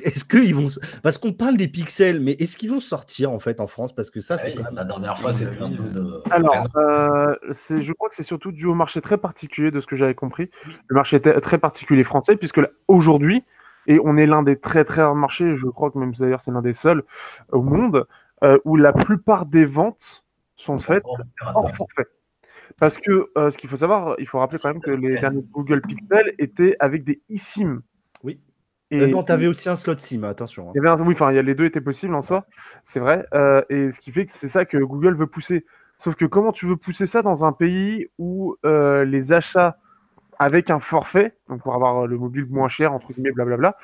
Est-ce qu'ils vont. Parce qu'on parle des pixels, mais est-ce qu'ils vont sortir en fait en France? Parce que ça, c'est quand même. La dernière fois, c'était un peu de. Alors, euh, c'est, je crois que c'est surtout dû au marché très particulier de ce que j'avais compris. Le marché était très particulier français, puisque là, aujourd'hui, et on est l'un des très très rares marchés, je crois que même d'ailleurs c'est l'un des seuls au monde, euh, où la plupart des ventes sont faites hors forfait. Parce que euh, ce qu'il faut savoir, il faut rappeler quand même que les derniers Google Pixel étaient avec des eSIM. Et Euh, non, t'avais aussi un slot SIM, attention. hein. il y avait un- oui, enfin, les deux étaient possibles en soi, c'est vrai. Euh, et ce qui fait que c'est ça que Google veut pousser. Sauf que comment tu veux pousser ça dans un pays où euh, les achats avec un forfait, donc pour avoir le mobile moins cher, entre guillemets, blablabla,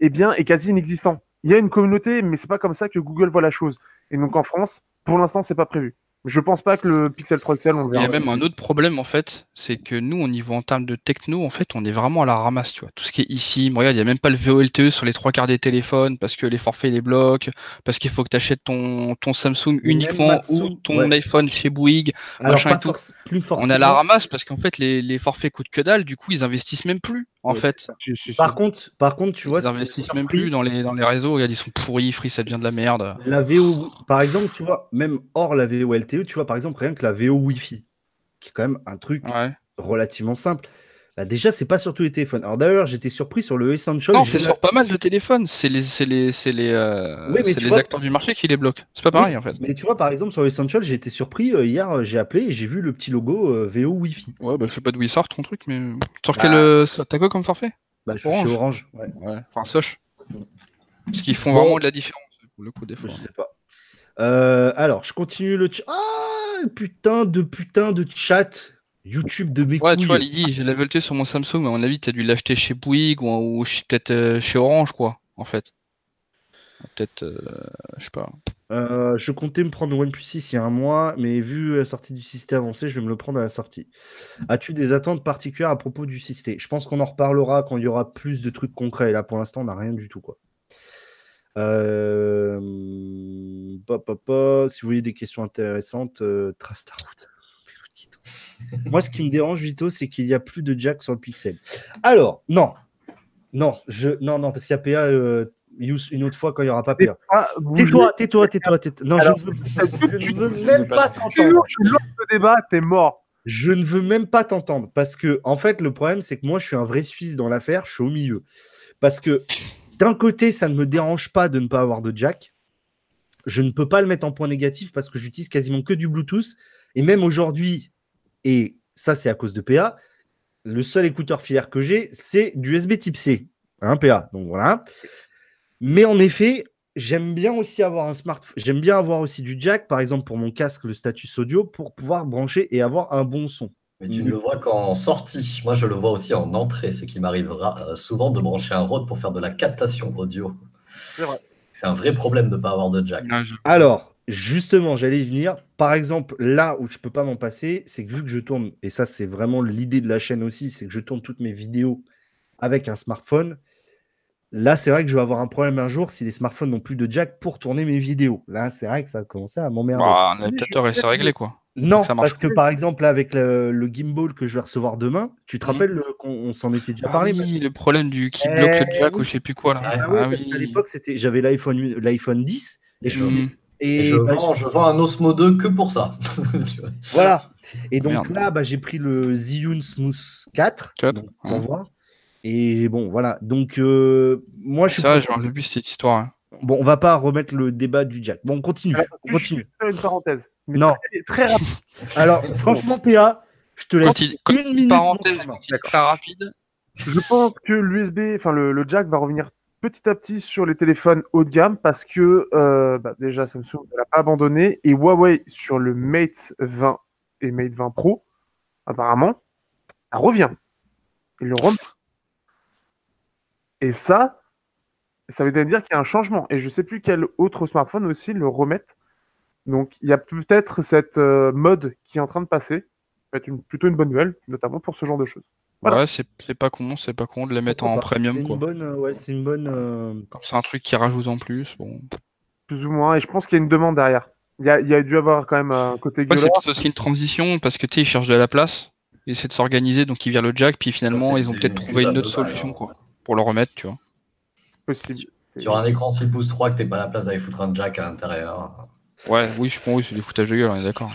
eh bien, est quasi inexistant. Il y a une communauté, mais c'est pas comme ça que Google voit la chose. Et donc en France, pour l'instant, c'est pas prévu. Je pense pas que le Pixel 3 XL, on le Il y verra. a même un autre problème en fait, c'est que nous au niveau en termes de techno, en fait, on est vraiment à la ramasse, tu vois. Tout ce qui est ici, regarde, il y a même pas le VoLTE sur les trois quarts des téléphones parce que les forfaits les bloquent, parce qu'il faut que tu achètes ton, ton Samsung uniquement Matsu, ou ton ouais. iPhone chez Bouygues. Alors, machin pas et tout. forc- plus forcément. On est à la ramasse parce qu'en fait les, les forfaits coûtent que dalle, du coup ils investissent même plus en Ouais, fait. Par contre, par contre, tu vois, ils investissent même plus dans les, dans les réseaux, regarde, ils sont pourris, Free ça devient de la merde. La VO, par exemple, tu vois, même hors la VO E, tu vois, par exemple, rien que la VO Wi-Fi, qui est quand même un truc Ouais. relativement simple. Déjà, c'est pas sur tous les téléphones. Alors d'ailleurs, j'étais surpris sur le Essential. Non, c'est sur pas mal de téléphones, c'est les, euh, Oui, les vois- acteurs du marché qui les bloquent. C'est pas Oui, pareil en fait. Mais tu vois, par exemple, sur l'Essential, j'ai été surpris. euh, hier, j'ai appelé et j'ai vu le petit logo euh, VO Wi-Fi. Ouais, bah je sais pas d'où il sort ton truc, mais sur Bah. quel, t'as quoi comme forfait? Bah, je suis chez Orange. Ouais, Ouais. Enfin Soch. Parce qu'ils font Bon. vraiment de la différence pour le coup des fois. je sais pas. Euh, alors, je continue le chat. Ah, putain de putain de chat. YouTube de mes Ouais, tu vois, couilles. Lydie, j'ai la VLT sur mon Samsung, mais à mon avis, t'as dû l'acheter chez Bouygues ou, peut-être euh, chez Orange, quoi, en fait. Peut-être, euh, je sais pas. Euh, je comptais me prendre le OnePlus 6 il y a un mois, mais vu la sortie du système avancé, je vais me le prendre à la sortie. As-tu des attentes particulières à propos du système Je pense qu'on en reparlera quand il y aura plus de trucs concrets. Et là, pour l'instant, on n'a rien du tout. Quoi. Euh... pop, pop, pop. Si vous voyez des questions intéressantes, euh, trace ta route. Moi, ce qui me dérange, Vito, c'est qu'il n'y a plus de jack sur le Pixel. Alors, non. Non, je... non, non, parce qu'il y a PA euh, use une autre fois quand il n'y aura pas PA. Tais-toi, tais-toi, tais-toi, tais-toi. Non, Alors, je, ne veux, je ne veux même pas t'entendre. Tu lances le débat, t'es mort. Je ne veux même pas t'entendre parce que, en fait, le problème, c'est que moi, je suis un vrai Suisse dans l'affaire, je suis au milieu. Parce que d'un côté, ça ne me dérange pas de ne pas avoir de jack. Je ne peux pas le mettre en point négatif parce que j'utilise quasiment que du Bluetooth. Et même aujourd'hui, et ça, c'est à cause de PA, le seul écouteur filaire que j'ai, c'est du USB type C. Un PA. Donc voilà. Mais en effet, j'aime bien aussi avoir un smartphone. J'aime bien avoir aussi du jack, par exemple, pour mon casque, le status audio, pour pouvoir brancher et avoir un bon son. Mais tu ne le vois qu'en sortie. Moi, je le vois aussi en entrée. C'est qu'il m'arrivera euh, souvent de brancher un Rode pour faire de la captation audio. C'est vrai. C'est un vrai problème de ne pas avoir de jack. Alors, justement, j'allais y venir. Par exemple, là où je peux pas m'en passer, c'est que vu que je tourne, et ça, c'est vraiment l'idée de la chaîne aussi, c'est que je tourne toutes mes vidéos avec un smartphone. Là, c'est vrai que je vais avoir un problème un jour si les smartphones n'ont plus de jack pour tourner mes vidéos. Là, c'est vrai que ça a commencé à m'emmerder. Bah, un adaptateur et c'est réglé, quoi. Non, ça parce que par exemple, là, avec le, le gimbal que je vais recevoir demain, tu te Mhm. rappelles le- qu'on on s'en était déjà Ah parlé oui, le problème du qui Eh bloque le jack oui. ou je sais plus quoi là. Ah Ah Ah parce oui. qu'à l'époque, c'était, j'avais l'iPhone, hu- l'iPhone 10 et je, Mhm. et, Et je, bah, vends, je vends un Osmo 2 que pour ça. Voilà. Et donc Merde. là, bah, j'ai pris le Zhiyun Smooth 4. Quatre, donc, ouais. pour voir. Et bon, voilà. Donc, euh, moi, je suis. Vrai, j'en ai vu cette histoire. hein. Bon, on va pas remettre le débat du Jack. Bon, on continue. On je continue. vais faire une parenthèse. Mais Non. Très, très rapide. Alors, franchement, PA, je te laisse Quand il, quand- une minute. parenthèse, maximum. quand il est très rapide. Je pense que l'USB, enfin le, le jack va revenir petit à petit sur les téléphones haut de gamme parce que euh, bah, déjà Samsung ne l'a pas abandonné et Huawei sur le Mate 20 et Mate 20 Pro, apparemment, ça revient. Il le remet. Et ça, ça veut dire qu'il y a un changement. Et je ne sais plus quel autre smartphone aussi le remettent. Donc il y a peut-être cette euh, mode qui est en train de passer. Ça peut être une, plutôt une bonne nouvelle, notamment pour ce genre de choses. Voilà. Ouais, c'est pas con, c'est pas con de les mettre en pas. premium C'est une bonne, euh, ouais, c'est une bonne. euh, Comme c'est un truc qui rajoute en plus. Bon. Plus ou moins. Et je pense qu'il y a une demande derrière. Il y a, il y a dû avoir quand même un côté Ouais, c'est parce qu'il y a une transition parce que tu sais, ils cherchent de la place, ils essaient de s'organiser, donc ils virent le jack, puis finalement ils ont peut-être trouvé une autre solution hein. quoi, pour le remettre, tu vois. possible. Sur un écran 6 pouces 3 que t'es pas la place d'aller foutre un jack à l'intérieur. Ouais, oui, je pense, oui, c'est des foutages de gueule, on est d'accord.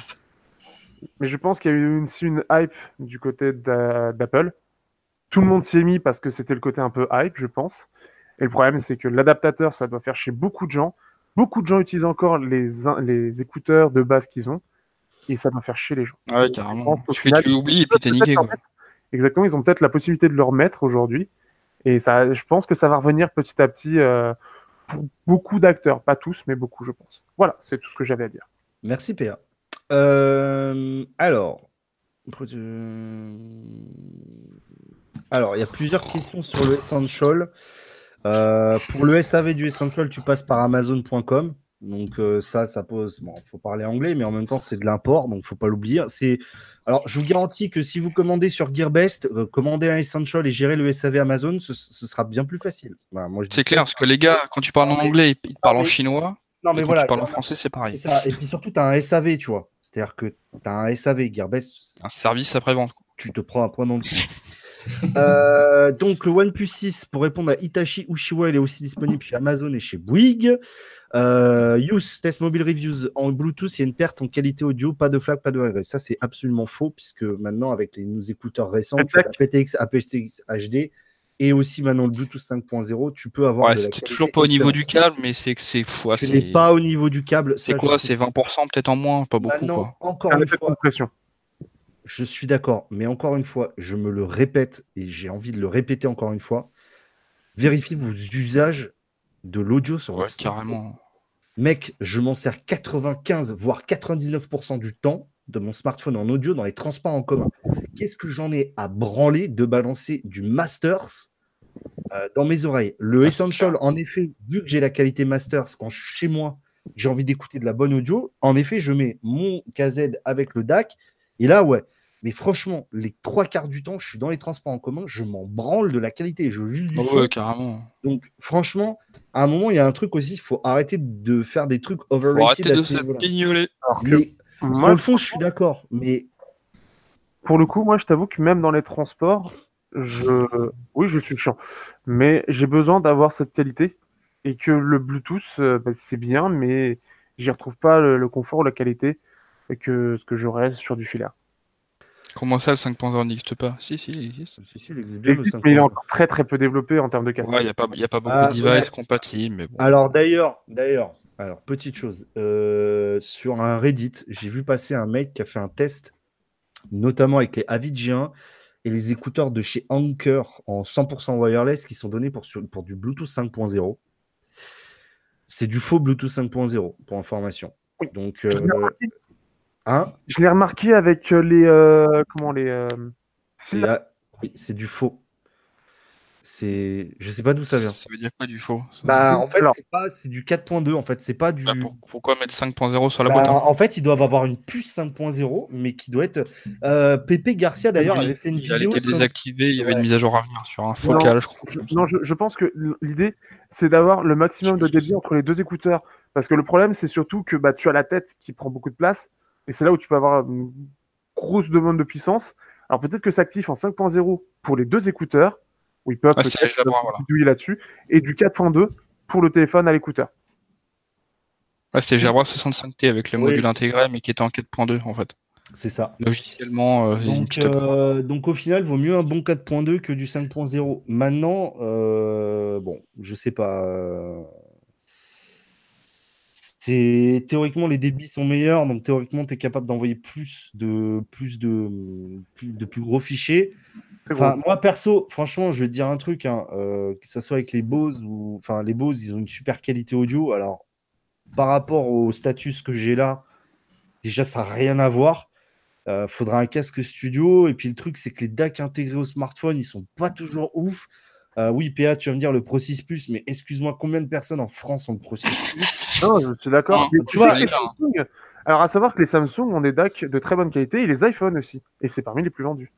Mais je pense qu'il y a eu aussi une hype du côté d'a- d'Apple. Tout le monde s'y est mis parce que c'était le côté un peu hype, je pense. Et le problème, c'est que l'adaptateur, ça doit faire chez beaucoup de gens. Beaucoup de gens utilisent encore les, écouteurs de base qu'ils ont. Et ça doit faire chier les gens. Ah ouais, carrément. Tu fais, final, tu oublies et puis t'es niqué quoi. Exactement, ils ont peut-être la possibilité de le remettre aujourd'hui. Et ça, je pense que ça va revenir petit à petit euh, pour beaucoup d'acteurs. Pas tous, mais beaucoup, je pense. Voilà, c'est tout ce que j'avais à dire. Merci PA. Euh, alors, alors, il y a plusieurs questions sur le Essential. Euh, pour le SAV du Essential, tu passes par Amazon.com. Donc euh, ça, ça pose. Bon, faut parler anglais, mais en même temps, c'est de l'import, donc faut pas l'oublier. C'est. Alors, je vous garantis que si vous commandez sur Gearbest, euh, commander un Essential et gérer le SAV Amazon, ce, ce sera bien plus facile. C'est ça. clair, parce que les gars, quand tu parles en anglais, ils te parlent en chinois, Non, mais voilà. tu parles en français, c'est pareil. C'est ça. Et puis surtout, tu as un SAV, tu vois. C'est-à-dire que tu as un SAV. Gearbest, Un service après-vente. tu te prends un point dans le cul. Euh, donc le OnePlus 6, pour répondre à Itachi Ushiwa, il est aussi disponible chez Amazon et chez Bouygues. Euh, Use, Test Mobile Reviews, en Bluetooth, il y a une perte en qualité audio, pas de flag, pas de RS. Ça, c'est absolument faux, puisque maintenant, avec les nos écouteurs récents, tu as la PTX, aptX HD, et aussi maintenant le Bluetooth 5.0, tu peux avoir Ouais, c'était toujours pas au niveau du câble, mais c'est que c'est fou. Tu n'es pas au niveau du câble. C'est quoi C'est sais. 20% peut-être en moins, pas beaucoup Maintenant, quoi. encore Un une fois, compression. je suis d'accord, mais encore une fois, je me le répète et j'ai envie de le répéter encore une fois. Vérifiez vos usages de l'audio sur Ouais, votre smartphone. carrément. Mec, je m'en sers 95 voire 99% du temps de mon smartphone en audio dans les transports en commun. Qu'est-ce que j'en ai à branler de balancer du Masters euh, dans mes oreilles? Le Ah, Essential, en effet, vu que j'ai la qualité Masters quand je suis chez moi, j'ai envie d'écouter de la bonne audio. En effet, je mets mon KZ avec le DAC et là, ouais. Mais franchement, les trois quarts du temps, je suis dans les transports en commun, je m'en branle de la qualité. Je veux juste du Oh, ouais, carrément. Donc, franchement, à un moment, il y a un truc aussi, il faut arrêter de faire des trucs Faut overrated arrêter à de se. Alors que Mais sur moi, le fond, je suis d'accord. Mais pour le coup, moi, je t'avoue que même dans les transports, je, oui, je suis chiant, mais j'ai besoin d'avoir cette qualité et que le Bluetooth, euh, bah, c'est bien, mais j'y retrouve pas le, le confort ou la qualité que ce que j'aurais sur du filaire. Comment ça, le 5.0 n'existe pas? Si, si, il existe. si, si, il existe Il bien le existe, mais il est 5.0. encore très très peu développé en termes de casque. Ouais, il n'y a, pas- y a pas beaucoup Ah, de devices ouais. compatibles, mais bon. Alors d'ailleurs, d'ailleurs, alors petite chose, euh, sur un Reddit, j'ai vu passer un mec qui a fait un test, notamment avec les G1 et les écouteurs de chez Anker en 100% wireless qui sont donnés pour, sur- pour du Bluetooth 5.0. C'est du faux Bluetooth 5.0 pour information. Oui. Donc, euh, remarqué, hein, je l'ai remarqué avec euh, les euh, comment les oui, c'est du faux. C'est, je sais pas d'où ça vient. Ça veut dire quoi du faux? Bah, en fait, Alors- c'est pas, c'est du 4.2 en fait. C'est pas du. Bah, pour- pourquoi mettre 5.0 sur la Bah, boîte hein En fait, ils doivent avoir une puce 5.0 mais qui doit être. Euh, Pépé Garcia d'ailleurs Oui, avait fait une il a vidéo. été sur- désactivé, il y avait Ouais. une mise à jour à venir sur un Non, focal, je crois. je, non, je, je pense que l'idée, c'est d'avoir le maximum de débit entre les deux écouteurs. Parce que le problème, c'est surtout que bah, tu as la tête qui prend beaucoup de place. Et c'est là où tu peux avoir une grosse demande de puissance. Alors peut-être que ça active en 5.0 pour les deux écouteurs, où ils peuvent Ah, voilà. là-dessus, et du 4.2 pour le téléphone à l'écouteur. Ouais, c'était Jabra 65T avec le Oui, module intégré, mais qui était en 4.2 en fait. C'est ça. Logiciellement, euh, Donc, euh, donc au final, vaut mieux un bon 4.2 que du 5.0. Maintenant, euh, bon, je sais pas. euh, C'est théoriquement les débits sont meilleurs, donc théoriquement tu es capable d'envoyer plus de plus de plus, de plus gros fichiers. Enfin, moi perso, franchement, je vais te dire un truc, hein, euh, que ce soit avec les Bose ou. Enfin, les Bose, ils ont une super qualité audio. Alors, par rapport au status que j'ai là, déjà, ça n'a rien à voir. Euh, faudra un casque studio. Et puis, le truc, c'est que les DAC intégrés au smartphone, ils sont pas toujours ouf. Euh, oui, PA, tu vas me dire le Pro 6 Plus, mais excuse-moi, combien de personnes en France ont le Pro 6 Plus? Non, je suis d'accord. Tu vois, sais, les Samsung- alors, à savoir que les Samsung ont des DAC de très bonne qualité et les iPhones aussi. Et c'est parmi les plus vendus.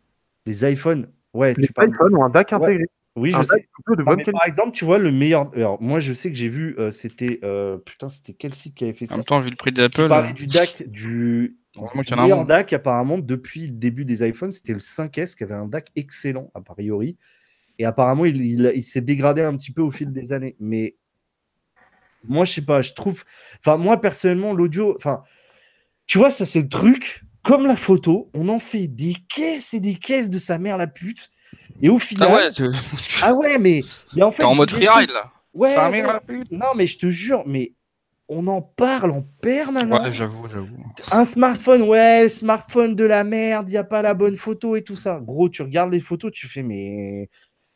Les iPhones, ouais, Les tu parles. iPhones ont un DAC Ouais, intégré. Oui, un je sais. De Non, par exemple, tu vois, le meilleur. Alors, moi, je sais que j'ai vu, euh, c'était. euh, Putain, c'était quel site qui avait fait En ça? même temps, vu le prix d'Apple, parlait euh, du DAC, du, en un meilleur. DAC, apparemment, depuis le début des iPhones, c'était le 5S qui avait un DAC excellent, a priori. Et apparemment, il, il- il s'est dégradé un petit peu au fil des années. Mais moi, je sais pas, je trouve. Enfin, moi, personnellement, l'audio. Enfin, tu vois, ça, c'est le truc. Comme la photo, on en fait des caisses et des caisses de sa mère, la pute. Et au final. Ah ouais, tu- Ah ouais, mais, mais en fait. t'es en mode freeride là. Ouais, Ta ouais. mère, la pute. Non, mais je te jure, mais on en parle en permanence. Ouais, j'avoue, j'avoue. Un smartphone, ouais, le smartphone de la merde, il n'y a pas la bonne photo et tout ça. Gros, tu regardes les photos, tu fais, mais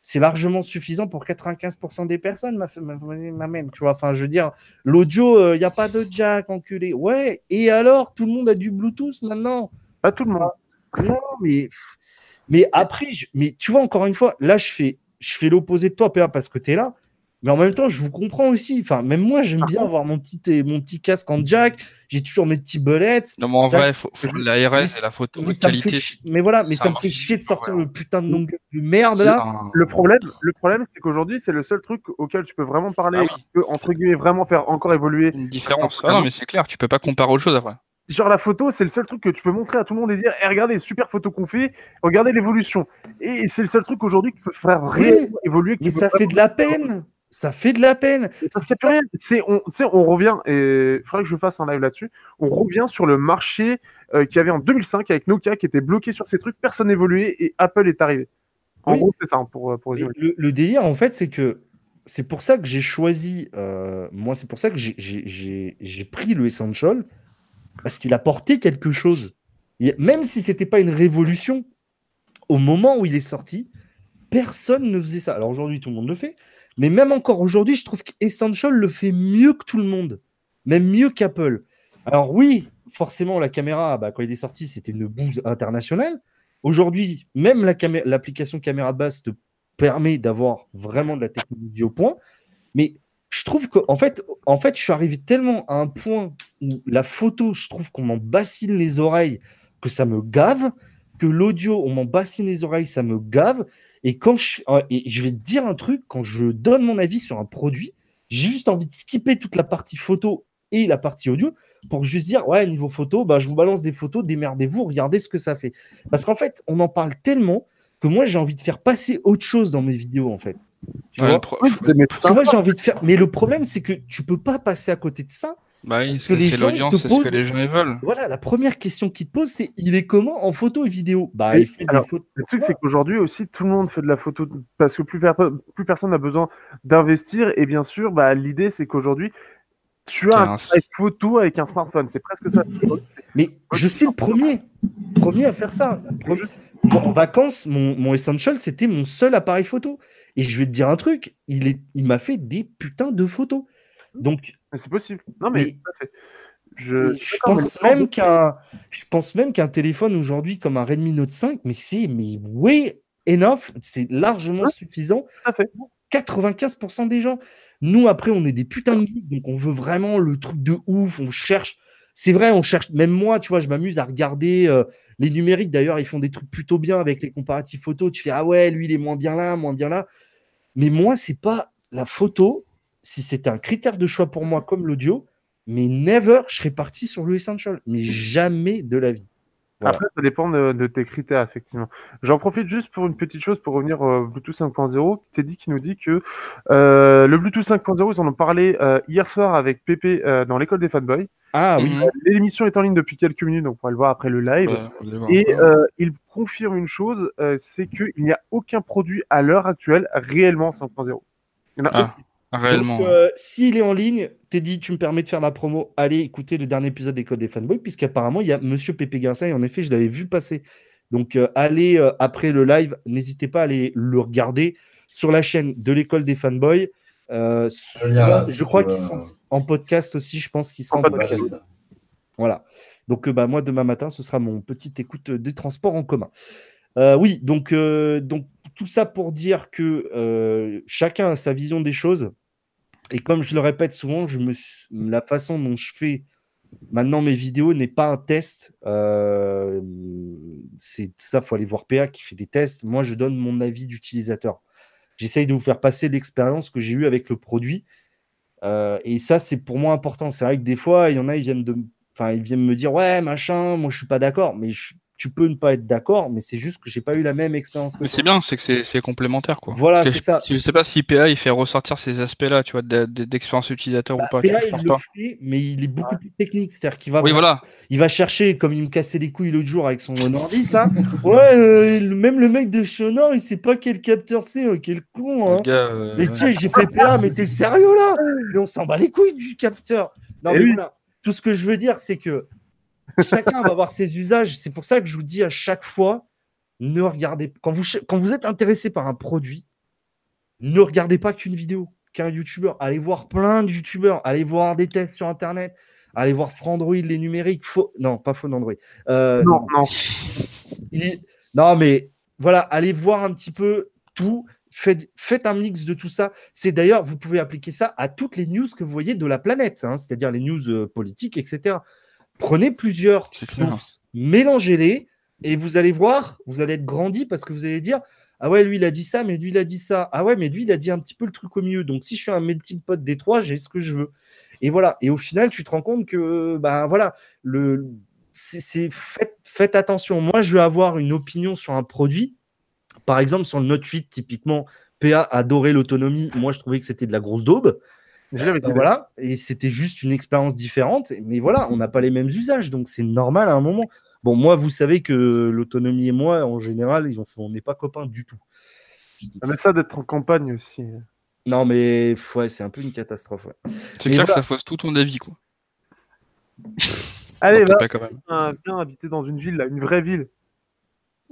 c'est largement suffisant pour 95% des personnes, ma, ma, ma mène, tu vois. Enfin, je veux dire, l'audio, il n'y a pas de jack, enculé. Ouais, et alors, tout le monde a du Bluetooth maintenant Pas tout le monde. Non, mais, mais après, je- mais tu vois, encore une fois, là, je fais, je fais l'opposé de toi, PA, parce que tu es là. Mais en même temps, je vous comprends aussi. Enfin, même moi, j'aime bien avoir mon petit, euh, mon petit casque en jack. J'ai toujours mes petits bullets. Non, mais en Ça, vrai, faut, faut l'ARS et la photo mais de ça me fait qualité. mais voilà, mais ça ça me marche fait chier de sortir ouais. le putain de longueur de merde là. un- Le problème, le problème, c'est qu'aujourd'hui, c'est le seul truc auquel tu peux vraiment parler, Ah et qui peut, entre guillemets, vraiment faire encore évoluer. une différence. Ah non, mais c'est clair, tu peux pas comparer autre chose après. Genre la photo, c'est le seul truc que tu peux montrer à tout le monde et dire, Eh, regardez super photos qu'on fait, regardez l'évolution. Et c'est le seul truc aujourd'hui qui peut faire réellement évoluer. qui Mais ça fait de la peine. Ça fait de la peine. Parce qu'il n'y a plus rien. On, on revient, et il faudrait que je fasse un live là-dessus. On revient sur le marché euh, qu'il y avait en 2005 avec Nokia qui était bloqué sur ces trucs, personne n'évoluait et Apple est arrivé. En Oui. gros, c'est ça, hein, pour, pour Mais résumer. le, le délire, en fait, c'est que c'est pour ça que j'ai choisi. euh, moi, c'est pour ça que j'ai- pris le Essential parce qu'il apportait quelque chose. Et même si c'était pas une révolution, au moment où il est sorti, personne ne faisait ça. Alors aujourd'hui, tout le monde le fait. Mais même encore aujourd'hui, je trouve qu'Essential le fait mieux que tout le monde. Même mieux qu'Apple. Alors oui, forcément, la caméra, bah, quand il est sorti, c'était une bouse internationale. Aujourd'hui, même la l'application caméra de base te permet d'avoir vraiment de la technologie au point. Mais je trouve que, en fait, en fait, je suis arrivé tellement à un point où la photo, je trouve qu'on m'en bassine les oreilles, que ça me gave, que l'audio, on m'en bassine les oreilles, ça me gave. Et quand je, euh, et je vais te dire un truc, quand je donne mon avis sur un produit, j'ai juste envie de skipper toute la partie photo et la partie audio pour juste dire, ouais, niveau photo, bah, je vous balance des photos, démerdez-vous, regardez ce que ça fait. Parce qu'en fait, on en parle tellement que moi, j'ai envie de faire passer autre chose dans mes vidéos, en fait. Tu Ouais, vois j'ai envie de faire. Mais le problème, c'est que tu peux pas passer à côté de ça. Bah oui, Parce parce que que les c'est gens, ils l'audience, te c'est ce que les gens veulent. Voilà, la première question qu'ils te posent, c'est il est comment en photo et vidéo? Bah, il fait alors, des photos. Le truc, c'est qu'aujourd'hui aussi, tout le monde fait de la photo parce que plus, per- plus personne n'a besoin d'investir. Et bien sûr, bah, l'idée, c'est qu'aujourd'hui, tu as un photo avec un smartphone. C'est presque ça. Mais je suis le premier, premier à faire ça. En vacances, mon, mon Essential, c'était mon seul appareil photo. Et je vais te dire un truc, il, est, il m'a fait des putains de photos. Donc, c'est possible. Non, mais, Mais- tout à fait. Je, je pense même qu'un, je pense même qu'un téléphone aujourd'hui comme un Redmi Note 5, mais c'est mais way enough, c'est largement Ouais. suffisant. Tout à fait. 95% des gens. Nous, après, on est des putains de geeks, donc on veut vraiment le truc de ouf, on cherche. C'est vrai, on cherche, même moi, tu vois, je m'amuse à regarder euh, les numériques. D'ailleurs, ils font des trucs plutôt bien avec les comparatifs photos. Tu fais, ah ouais, lui, il est moins bien là, moins bien là. Mais moi, c'est pas la photo. Si c'était un critère de choix pour moi comme l'audio, mais never, je serais parti sur le Essential. Mais jamais de la vie. Voilà. Après, ça dépend de, de tes critères, effectivement. J'en profite juste pour une petite chose, pour revenir au Bluetooth 5.0. Teddy qui nous dit que euh, le Bluetooth 5.0, ils en ont parlé euh, hier soir avec Pépé euh, dans l'école des fanboys. Ah oui. Mhm. L'émission est en ligne depuis quelques minutes, donc on va le voir après le live. Ouais. Et euh, il confirme une chose, euh, c'est qu'il n'y a aucun produit à l'heure actuelle réellement 5.0. Il y en a Ah, réellement. Donc, euh, s'il est en ligne, Teddy, tu me permets de faire la promo. Allez écouter le dernier épisode des Codes des Fanboys, puisqu'apparemment, il y a Monsieur Pépé Garcia, et en effet, je l'avais vu passer Donc, euh, allez euh, après le live, n'hésitez pas à aller le regarder sur la chaîne de l'école des fanboys. Euh, sur- là, je crois qu'ils euh, sont en podcast aussi. Je pense qu'ils seront En en podcast. podcast. Voilà. Donc, euh, bah, moi, demain matin, ce sera mon petite écoute des transports en commun. Euh, oui, donc, euh, donc, tout ça pour dire que euh, chacun a sa vision des choses. Et comme je le répète souvent, la façon dont je fais maintenant mes vidéos n'est pas un test. Euh, c'est ça, faut aller voir PA qui fait des tests. Moi, je donne mon avis d'utilisateur. J'essaye de vous faire passer l'expérience que j'ai eue avec le produit. Euh, et ça, c'est pour moi important. C'est vrai que des fois, il y en a, ils viennent, de, enfin, ils viennent me dire Ouais, machin, moi, je suis pas d'accord. Mais je- tu peux ne pas être d'accord, mais c'est juste que j'ai pas eu la même expérience que Mais c'est bien, c'est que c'est complémentaire quoi. Voilà, c'est ça. Je, sais pas si PA il fait ressortir ces aspects-là, tu vois, de- de- d'expérience utilisateur Bah, ou pas. PA, je il le pas. fait, mais il est beaucoup plus technique. C'est-à-dire qu'il va, Oui, voilà. il va chercher, comme il me cassait les couilles l'autre jour avec son Honor 10, là. Ouais, euh, même le mec de chez Honor, il sait pas quel capteur c'est. euh, quel con, hein. Gars, euh, Mais tu sais, j'ai fait PA, mais t'es sérieux là? Mais on s'en bat les couilles du capteur. Non, Eh mais oui. voilà. Tout ce que je veux dire, c'est que chacun va avoir ses usages. C'est pour ça que je vous dis à chaque fois, ne regardez quand vous, quand vous êtes intéressé par un produit, ne regardez pas qu'une vidéo, qu'un youtubeur. Allez voir plein de youtubeurs, allez voir des tests sur internet, allez voir Frandroid, les numériques. Faux... Non, pas faux Android. Euh, Non, non. il- Non, mais voilà, allez voir un petit peu tout. Faites, faites un mix de tout ça. C'est d'ailleurs, vous pouvez appliquer ça à toutes les news que vous voyez de la planète, hein, c'est-à-dire les news euh, politiques, etc. Prenez plusieurs sources, mélangez-les, et vous allez voir, vous allez être grandi parce que vous allez dire Ah ouais, lui il a dit ça, mais lui il a dit ça. Ah ouais, mais lui il a dit un petit peu le truc au milieu. Donc si je suis un melting pot des trois, j'ai ce que je veux. Et voilà. Et au final, tu te rends compte que, ben voilà, le, c'est, c'est- faites, faites attention. Moi, je vais avoir une opinion sur un produit. Par exemple, sur le Note 8, typiquement, PA adorait l'autonomie. Moi, je trouvais que c'était de la grosse daube. Voilà. Et c'était juste une expérience différente. Mais voilà, on n'a pas les mêmes usages. Donc, c'est normal à un moment. Bon, moi, vous savez que l'autonomie et moi, en général, on n'est pas copains du tout. Ah, Mais ça d'être en campagne aussi. Non, mais ouais, c'est un peu une catastrophe. ouais. C'est clair que voilà. ça fausse tout ton avis quoi. Allez, va, viens, viens habiter dans une ville, là, une vraie ville.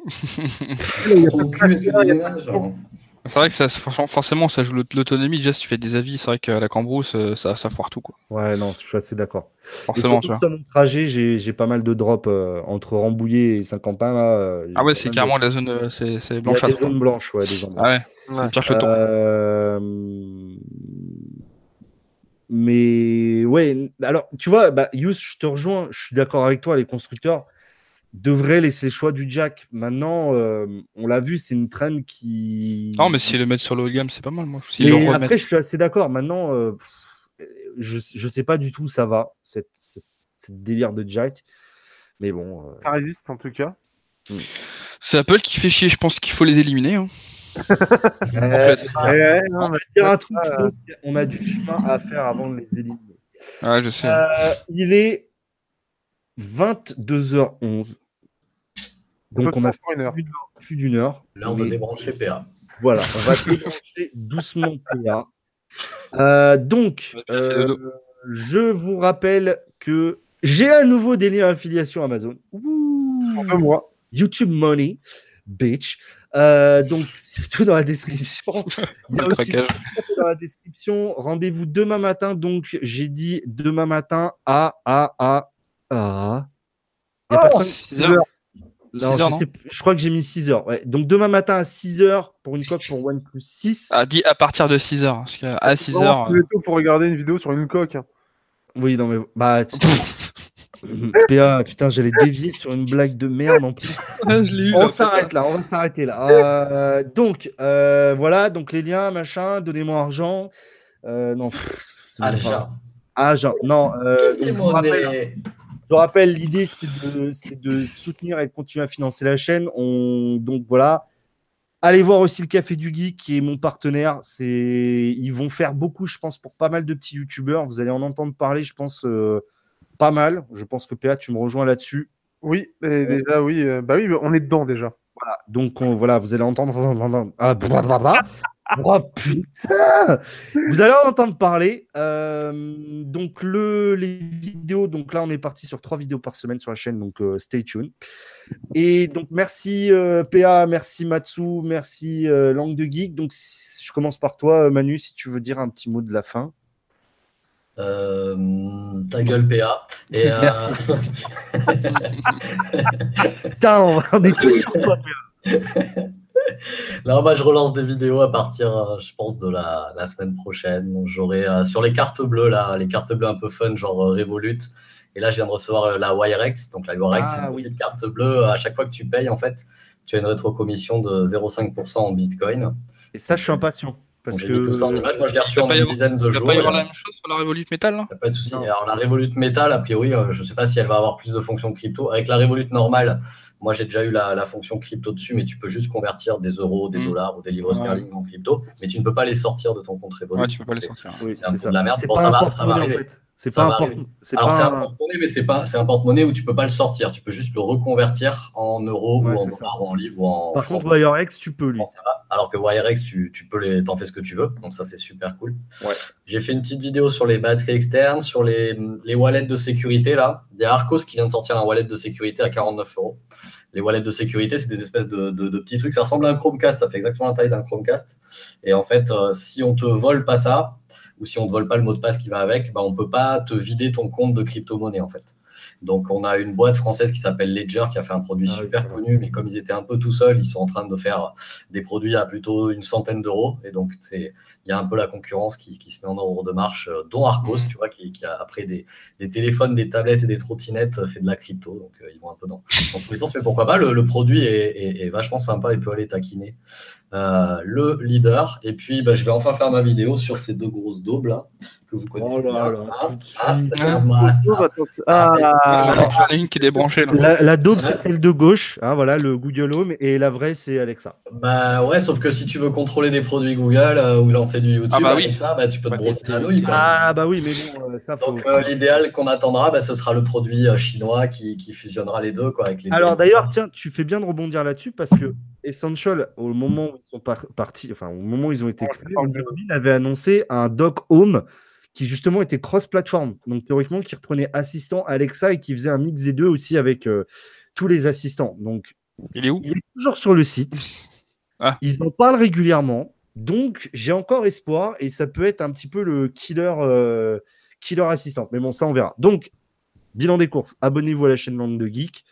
Du déménage, hein. C'est vrai que ça, forcément- ça joue l'aut- l'autonomie. Déjà, si tu fais des avis, c'est vrai qu'à la cambrousse, euh, ça, ça foire tout, quoi. Ouais, non, je suis assez d'accord. Et Forcément, surtout tu vois. mon trajet, j'ai pas mal de drops euh, entre Rambouillet et Saint-Quentin. Là, euh, Ah ouais, c'est de- carrément la zone, c'est c'est a des zones blanches, ouais, des zones Ah ouais, Ouais. ça me cherche le temps. Euh, Mais ouais, alors tu vois, bah, Yous, je te rejoins, je suis d'accord avec toi, les constructeurs devraient laisser le choix du jack. Maintenant, euh, on l'a vu, c'est une trend qui. Non, mais s'ils le mettent sur le haut de gamme, c'est pas mal, moi. Mais après, je suis assez d'accord. Maintenant, euh, je, je sais pas du tout où ça va, cette, cette, cette délire de jack. Mais bon. euh, Ça résiste en tout cas. C'est Apple qui fait chier, je pense qu'il faut les éliminer. hein. fait, on Ouais, ouais, non, mais- va dire un truc, je pense qu'on a du chemin à faire avant de les éliminer. Ouais, je sais. Euh, il est 22h11. Donc on a une heure. fait plus d'une heure. L'heure de Mais débrancher PA. Voilà, on va débrancher doucement PA. Euh, donc, euh, je vous rappelle que j'ai un nouveau délire affiliation Amazon. Ouh. Mois. YouTube Money, bitch. Euh, donc, c'est tout dans la description. Il y a Le aussi tout dans la description. Rendez-vous demain matin. Donc, j'ai dit demain matin à à à à. Il y a Oh, personne. 6 heures. Non, 6 je, heures, non sais- je crois que j'ai mis 6 heures. ouais. Donc, demain matin à 6 heures pour une coque pour OnePlus 6. Ah, dit à partir de 6 heures. Parce qu'à 6 Vraiment, heures. tous les tôt pour regarder une vidéo sur une coque. hein. Oui, non, mais. Bah, tu- PA, putain, j'allais dévier sur une blague de merde en plus. euh, je eu. On s'arrête là, on va s'arrêter là. Euh, donc, euh, voilà, donc les liens, machin, donnez-moi argent. Euh, non, pff, Alja. Argent, non. euh, donc, je, vous rappelle. Je vous rappelle, l'idée c'est de, soutenir et de continuer à financer la chaîne. On, donc voilà. Allez voir aussi le Café du Geek qui est mon partenaire. C'est, ils vont faire beaucoup, je pense, pour pas mal de petits youtubeurs. Vous allez en entendre parler, je pense, euh, pas mal. Je pense que PA, tu me rejoins là-dessus. Oui, et déjà, oui. euh, bah oui, on est dedans déjà. Voilà. Donc on- voilà, vous allez entendre. Ah, blablabla. Oh putain Vous allez en entendre parler. Euh, donc le, les vidéos, donc là on est parti sur trois vidéos par semaine sur la chaîne, donc euh, stay tuned. Et donc merci euh, PA, merci Matsu, merci euh, Langue de Geek. Donc si- je commence par toi Manu, si tu veux dire un petit mot de la fin. Euh, ta gueule, PA. Et, euh, Putain, on est tous sur toi. Là, bah, je relance des vidéos à partir, euh, je pense, de la, la semaine prochaine. Donc, J'aurai euh, sur les cartes bleues, là, les cartes bleues un peu fun, genre euh, Revolut. Et là, je viens de recevoir euh, la Wirex. Donc, la Wirex, Ah, c'est une oui. petite carte bleue. À chaque fois que tu payes, en fait, tu as une rétrocommission de 0,5% en Bitcoin. Et ça, je suis impatient. Parce mis tout ça en que. image. Moi, je l'ai reçu en une dizaine de Il va jours. pas y avoir la même chose sur la Revolut Metal là? Pas de souci. Non. Alors, la Revolut Metal, a priori, je ne sais pas si elle va avoir plus de fonctions crypto. Avec la Revolut normale, moi, j'ai déjà eu la, la fonction crypto dessus, mais tu peux juste convertir des euros, des Mm. dollars ou des livres Ouais. sterling en crypto, mais tu ne peux pas les sortir de ton compte Revolut. Ouais, tu peux pas les C'est- sortir. Oui, c'est un peu ça. de la merde. C'est Bon, ça va- ça va en arriver. fait. C'est pas un c'est pas un un- porte-monnaie, mais c'est pas, c'est un porte-monnaie où tu peux pas le sortir. Tu peux juste le reconvertir en euros Ouais, ou en dollars ou en livres ou en Par francs. contre, WireX, tu peux lui. Alors que Wirex, tu, tu peux les, t'en fais ce que tu veux. Donc ça, c'est super cool. Ouais. J'ai fait une petite vidéo sur les batteries externes, sur les, les wallets de sécurité là. Il y a Arcos qui vient de sortir un wallet de sécurité à 49 euros. Les wallets de sécurité, c'est des espèces de, de- de petits trucs. Ça ressemble à un Chromecast. Ça fait exactement la taille d'un Chromecast. Et en fait, euh, si on te vole pas ça, ou si on te vole pas le mot de passe qui va avec, bah, on peut pas te vider ton compte de crypto-monnaie en fait. Donc on a une boîte française qui s'appelle Ledger qui a fait un produit Ah super connu, mais comme ils étaient un peu tout seuls, ils sont en train de faire des produits à plutôt une centaine d'euros. Et donc c'est il y a un peu la concurrence qui, qui se met en ordre de marche, euh, dont Arcos, Mhm. tu vois, qui, qui a après des, des téléphones, des tablettes et des trottinettes euh, fait de la crypto. Donc euh, ils vont un peu dans, dans tous les sens. Mais pourquoi pas, le, le produit est, est- est vachement sympa, il peut aller taquiner euh, le leader. Et puis bah, je vais enfin faire ma vidéo sur ces deux grosses daubes là que vous connaissez. Oh là bien. là, tout de suite. regarde-moi Oh, ça. attends, J'en j'en ai une qui est débranchée là. La, la daube, c'est celle de gauche, hein, voilà, le Google Home, et la vraie, c'est Alexa. Bah ouais, sauf que si tu veux contrôler des produits Google euh, ou lancer du YouTube Ah bah oui. ça, bah, tu peux te brosser tester. la nouille. quoi. Ah bah oui, mais bon, euh, ça faut. Donc euh, l'idéal qu'on attendra, bah, ce sera le produit euh, chinois qui, qui fusionnera les deux. Quoi, avec les Alors d'ailleurs, tiens, tu fais bien de rebondir là-dessus parce que Essential, au moment où ils sont par- partis, enfin au moment où ils ont été créés, avait annoncé un dock Home qui justement était cross-platform. Donc théoriquement, qui reprenait assistant Alexa et qui faisait un mix des deux aussi avec euh, tous les assistants. Donc Il est où? il est toujours sur le site. Ah. Ils en parlent régulièrement. Donc, j'ai encore espoir et ça peut être un petit peu le killer, euh, killer assistant. Mais bon, ça, on verra. Donc, bilan des courses. Abonnez-vous à la chaîne Langue de Geek.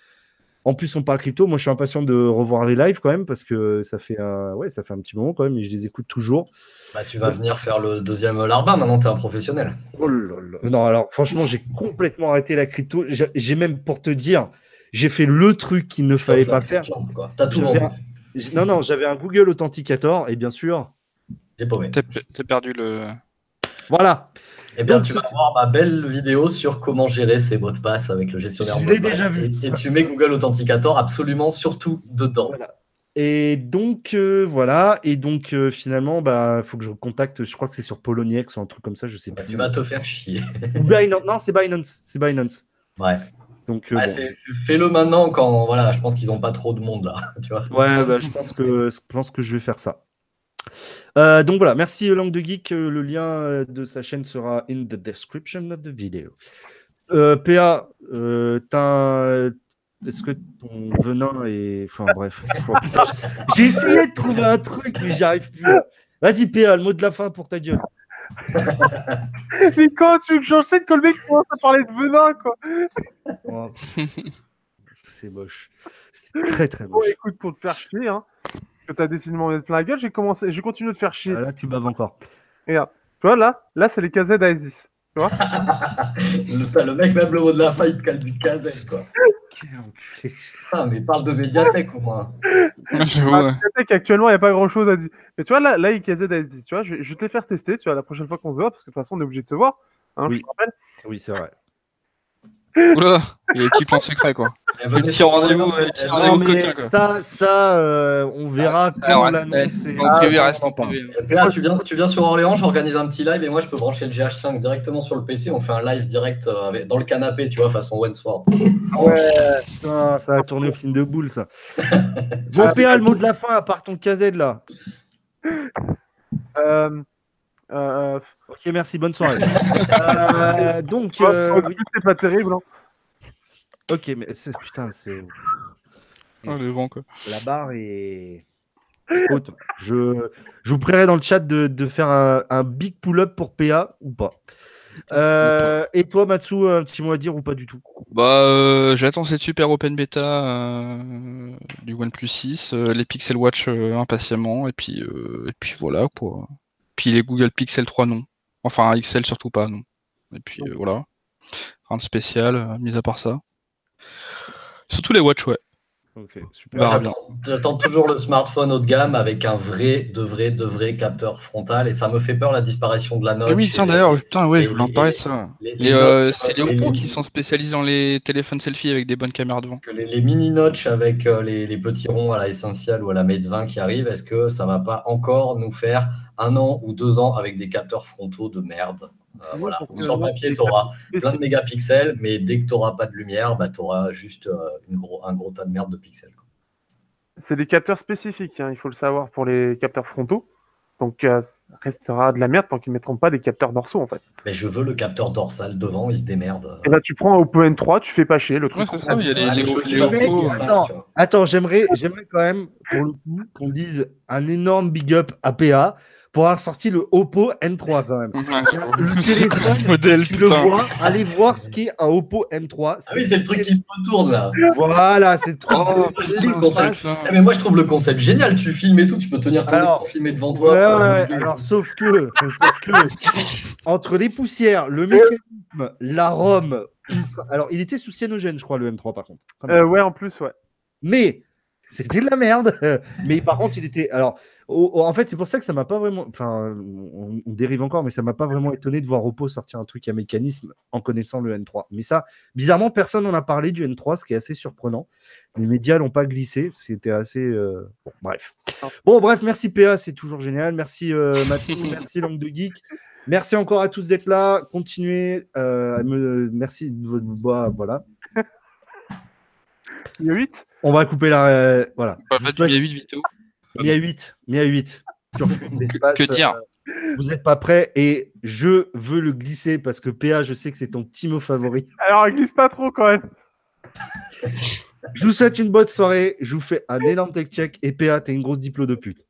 En plus, on parle crypto. Moi, je suis impatient de revoir les lives quand même parce que ça fait, un... ouais, ça fait un petit moment quand même et je les écoute toujours. Bah, tu vas venir faire le deuxième Larba, maintenant tu es un professionnel. Oh là là. Non, alors franchement, j'ai complètement arrêté la crypto. J'ai même, pour te dire, j'ai fait le truc qu'il ne fallait pas faire. Tu as tout J'avais vendu. un- Non, non, j'avais un Google Authenticator et bien sûr, J'ai paumé. T'as t'as perdu le. voilà. Eh bien, Donc, tu vas voir ma belle vidéo sur comment gérer ses mots de passe avec le gestionnaire Je l'ai déjà vu. Et, et tu mets Google Authenticator absolument surtout dedans. Voilà. Et donc, euh, voilà. Et donc, euh, finalement, bah, faut que je contacte. Je crois que c'est sur Poloniex ou un truc comme ça, je sais Bah, pas. tu vas te faire chier. Ou Binance. Non, c'est Binance. C'est Binance. Ouais. Donc, euh, Ah, bon. Fais-le maintenant quand voilà, je pense qu'ils n'ont pas trop de monde là. Tu vois. Ouais, bah, je pense que je pense que je vais faire ça. Euh, donc voilà, merci euh, Langue de Geek. euh, Le lien de sa chaîne sera in the description of the video. Euh, PA, euh, t'as est-ce que ton venin est. Enfin bref. Oh, J'ai essayé de trouver un truc, mais j'y arrive plus. Vas-y, PA, le mot de la fin pour ta gueule. Mais quand tu veux que j'enchaîne quand le mec commence à parler de venin, quoi Oh. C'est moche. C'est très très Bon, moche. écoute, pour te faire chier, hein, que t'as décidé de m'en mettre plein la gueule, j'ai commencé, j'ai continué de faire chier. Là, tu baves encore. Tu vois, là, là, c'est les KZ AS10. le, t'as le mec, même le mot de la fin, il te cale du caset, quoi. Quel enculé. Ah, mais parle de médiathèque au moins. Peut-être qu'actuellement, il n'y a pas grand chose à dire. Mais tu vois, là, là, IKZ AS10, tu vois, je, vais- je vais te les faire tester, tu vois, la prochaine fois qu'on se voit, parce que de toute façon, on est obligé de se voir. Hein, Oui. Oui, c'est vrai. Oula, il y a équipement secret quoi. Petit sur rendez-vous, euh, quoi. ça, ça euh, on verra quand Alors, l'annonce ouais, est- Ah, tu viens, tu viens sur Orléans, j'organise un petit live et moi je peux brancher le GH5 directement sur le PC. On fait un live direct euh, avec- dans le canapé, tu vois, façon Wentworth. Ouais, ça, ça a tourné au film de boule, ça. Bon, PA, le mot de la fin, à part ton KZ, là. Euh, euh, Ok, merci, bonne soirée. Euh, donc, euh, oh, oui. c'est pas terrible. hein. ok, mais c'est- putain, c'est Ah, le vent, quoi. la barre est haute. Je, je vous prierai dans le chat de, de faire un, un big pull-up pour PA ou pas. Euh, et toi, Matsu, un petit mot à dire ou pas du tout? Bah, euh, j'attends cette super open beta euh, du OnePlus 6, euh, les Pixel Watch euh, impatiemment, et puis, euh, et puis voilà quoi. Puis les Google Pixel 3 non. Enfin, XL surtout pas non. Et puis euh, voilà. Rien de spécial, euh, mis à part ça. Surtout les Watch, ouais. Ok, super. Bah, J'attends- J'attends toujours le smartphone haut de gamme avec un vrai, de vrai, de vrai capteur frontal et ça me fait peur la disparition de la note. Ah oui, tiens d'ailleurs, putain, ouais, je voulais en parler de ça. les- Les, les euh, notes, c'est les Oppo qui sont spécialisés dans les téléphones selfie avec des bonnes caméras devant. Que les, les mini notch avec euh, les, les petits ronds à la Essential ou à la Mate 20 qui arrivent, est-ce que ça va pas encore nous faire un an ou deux ans avec des capteurs frontaux de merde? Euh, voilà. Sur papier, tu auras plein de mégapixels, mais dès que tu n'auras pas de lumière, bah, tu auras juste euh, une gros, un gros tas de merde de pixels. quoi. C'est des capteurs spécifiques, hein, il faut le savoir pour les capteurs frontaux. Donc euh, ça restera de la merde tant qu'ils ne mettront pas des capteurs dorsaux en fait. Mais je veux le capteur dorsal devant, il se démerde. Et là tu prends un Oppo N3, tu fais pas chier, le truc. c'est ça, il y a les, Ah, les, les les jeux qui Oppo, fassent Oppo, cinq, attends. j'aimerais, j'aimerais quand même, pour le coup, qu'on dise un énorme big up à PA pour avoir sorti le Oppo N3 quand même. Le téléphone, modèle, tu le putain. vois, allez voir ce qu'est un Oppo M3. Ah oui, c'est le truc qui se retourne là. Voilà, c'est le. Oh. Ah, mais moi je trouve le concept génial, tu filmes et tout, tu peux tenir ton Alors, écran filmé devant toi. ouais, ouais. Alors, sauf que, sauf que, entre les poussières, le mécanisme, l'arôme, alors il était sous cyanogène, je crois, le M3 par contre. Euh, ouais, en plus, ouais. Mais c'était de la merde. Mais par contre, il était. Alors, en fait, c'est pour ça que ça m'a pas vraiment. Enfin, on, on dérive encore, mais ça m'a pas vraiment étonné de voir Oppo sortir un truc à mécanisme en connaissant le N3. Mais ça, bizarrement, personne n'en a parlé du N3, ce qui est assez surprenant. Les médias l'ont pas glissé. C'était assez. euh, Bon, bref. Bon, bref, merci PA, c'est toujours génial. Merci euh, Mathieu, merci Langue de Geek. Merci encore à tous d'être là. Continuez. euh, me... Merci de votre voix. Voilà. Il y a 8 On va couper la. euh, voilà. Pas Je fait vous souhaite- il y a 8 vidéos. Mis à 8. Mis à 8. Sur l'espace, Que dire euh, Vous n'êtes pas prêts et je veux le glisser parce que PA, je sais que c'est ton petit mot favori. Alors, il glisse pas trop quand même. Je vous souhaite une bonne soirée. Je vous fais un énorme tech check et PA, t'es une grosse diplo de pute.